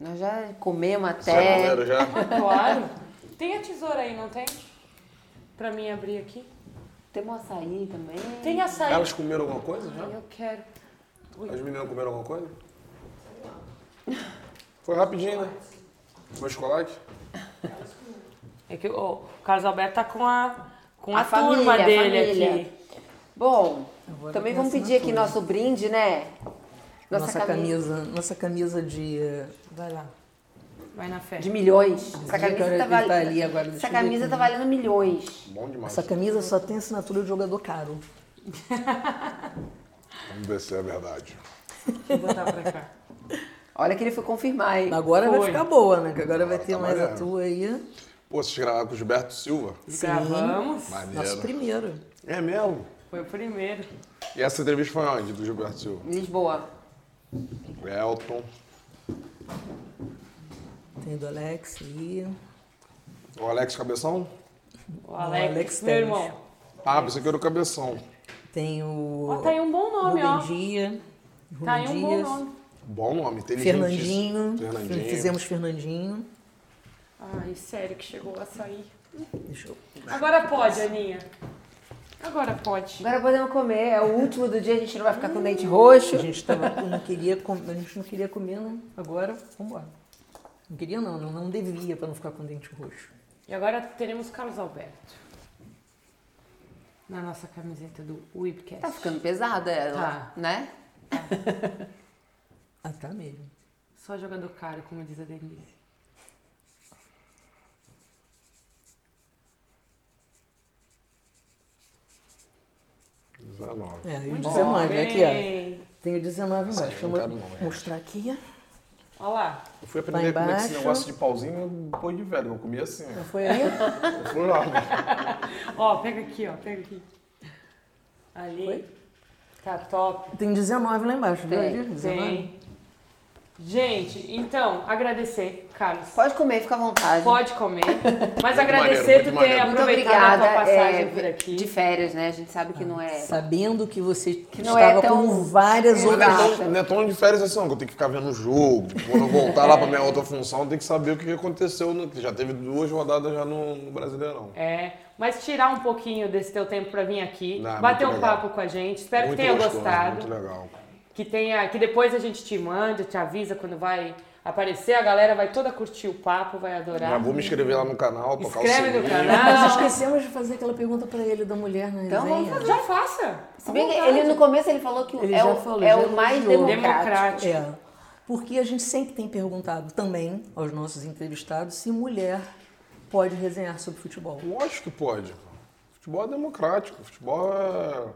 Nós já comemos
é
até.
maneiro já?
Claro. Tem a tesoura aí, não tem? Pra mim abrir aqui.
Temos açaí também.
Tem açaí.
Elas comeram alguma coisa já?
Eu quero.
As meninas comeram alguma coisa? Foi rapidinho, né? Foi chocolate?
É que o Carlos Alberto tá com a, com a,
A
turma
família, a
dele
família.
aqui.
Bom, também
tem
vamos pedir aqui nosso brinde, né?
Nossa, camisa. nossa camisa de.
Vai lá. Vai na fé.
de milhões. Essa camisa tá
tá
valendo.
ali agora,
Essa camisa tá valendo milhões.
Bom demais.
Essa camisa só tem assinatura de jogador caro.
Vamos ver se é verdade.
Vou botar pra cá.
Olha que ele foi confirmar, hein?
Agora vai
Foi.
ficar boa, né? Que agora vai ter
tá
mais a
maneiro.
tua aí.
Pô, vocês gravaram com o Gilberto Silva?
Gravamos.
Maneiro.
Nosso primeiro.
É mesmo?
Foi o primeiro.
E essa entrevista foi onde, do Gilberto Silva?
Lisboa.
O Elton.
Tem do Alex aí.
O Alex Cabeção?
O Alex,
Alex
meu irmão.
Ah, pensei que era o Cabeção.
Tem o.
Ó, tá aí um bom nome, ó.
Rubem Dia.
Tá aí um bom
Dias,
nome.
Bom nome, inteligente.
Fernandinho.
Fernandinho.
Fizemos Fernandinho.
Ai, sério que chegou a sair.
Deixa eu.
Agora pode, Aninha. Agora pode.
Agora podemos comer. É o último do dia, a gente não vai ficar com dente roxo.
A gente, tava, não queria, com- a gente não queria comer, né? Agora, vambora. Não queria não, não, não devia pra não ficar com dente roxo.
E agora teremos Carlos Alberto. Na nossa camiseta do Webcast.
Tá ficando pesada ela,
Tá.
né?
Ah, tá mesmo.
Só jogador caro, como diz a Denise.
Dezenove.
É, e o
Muito
19,
bom.
aqui, ó. O 19
Essa aí
embaixo.
eu não não, é.
mostrar aqui.
Olha lá.
Eu fui aprender como é que esse
embaixo.
negócio de pauzinho depois de velho. Eu comia assim.
Já foi aí?
Eu fui lá.
Ó, pega aqui, ó. Pega aqui. Ali.
Foi?
Tá top.
Tem 19 lá embaixo, viu?
Tem?
19.
Tem. Gente, então, agradecer, Carlos.
Pode comer, fica à vontade.
Pode comer. Mas
Muito
agradecer
maneiro,
tu
muito
ter
maneiro.
Muito
aproveitado
obrigada.
a tua passagem
é,
por aqui.
De férias, né? A gente sabe que não é.
Sabendo que você
não é
estava
tão-
com várias
É,
Mas não é,
outras...
tão, não é tão de férias assim, não, que eu tenho que ficar vendo o jogo. Quando eu voltar lá pra minha outra função, eu tenho que saber o que aconteceu. No, que já teve duas rodadas já no, no Brasileirão.
É, mas tirar um pouquinho desse teu tempo pra vir aqui,
Não, é
bater um
legal.
papo com a gente. Espero
muito
que tenha
gostoso,
gostado.
Muito legal.
Que tenha, que depois a gente te manda, te avisa quando vai aparecer, a galera vai toda curtir o papo, vai adorar.
Já vou me inscrever lá no canal, tocar
Inscreve
o
no
sininho.
Nós
canal.
esquecemos de fazer aquela pergunta pra ele da mulher na
Então
resenha.
vamos fazer.
Já faça.
Se bem que ele no começo ele falou que
Ele
é,
já
o,
falou,
é o mais democrático.
Democrático.
É, porque a gente sempre tem perguntado também aos nossos entrevistados se mulher pode resenhar sobre futebol.
Lógico que pode. Futebol é democrático, futebol é,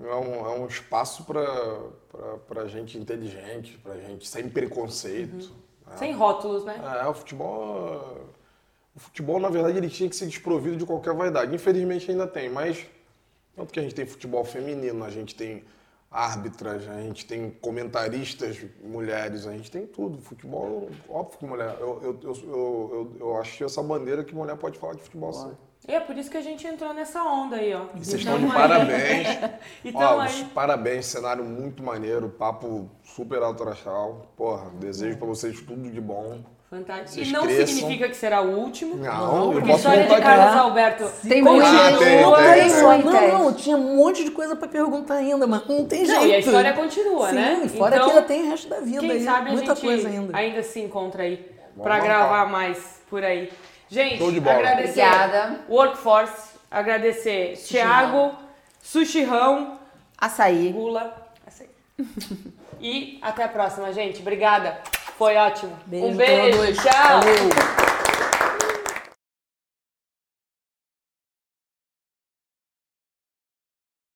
é, um, é um espaço para gente inteligente, para gente sem preconceito. né?
Sem rótulos, né?
É, o futebol. O futebol, na verdade, ele tinha que ser desprovido de qualquer vaidade. Infelizmente ainda tem, mas tanto que a gente tem futebol feminino, a gente tem árbitras, a gente tem comentaristas mulheres, a gente tem tudo. Futebol, óbvio que mulher. Eu, eu, eu, eu, eu achei essa bandeira que mulher pode falar de futebol sim.
E é por isso que a gente entrou nessa onda aí, ó.
E vocês estão de parabéns.
Então
Ó,
aí-
parabéns, cenário muito maneiro, papo super alto astral. Porra, desejo pra vocês tudo de bom.
Fantástico.
Vocês
E não
cresçam.
significa que será o último.
Não,
Porque a
posso
história de Carlos
aqui.
Alberto
Tem
continua.
muita
Ah, tem, tem,
Olha
tem.
não, não, tinha um monte de coisa pra perguntar ainda, mas não tem jeito.
Não, e a história continua,
Sim,
né?
fora
Então,
que ainda tem o resto da vida
Quem
aí,
sabe a
muita
gente
coisa ainda.
se encontra aí
marcar.
gravar mais por aí. Gente,
Show de bola.
agradecer
Obrigada.
Workforce, agradecer Thiago, Sushirão,
Açaí.
Gula. essa aí. E até a próxima, gente. Obrigada. Foi ótimo.
Beijo
um beijo. Tchau.
Valeu.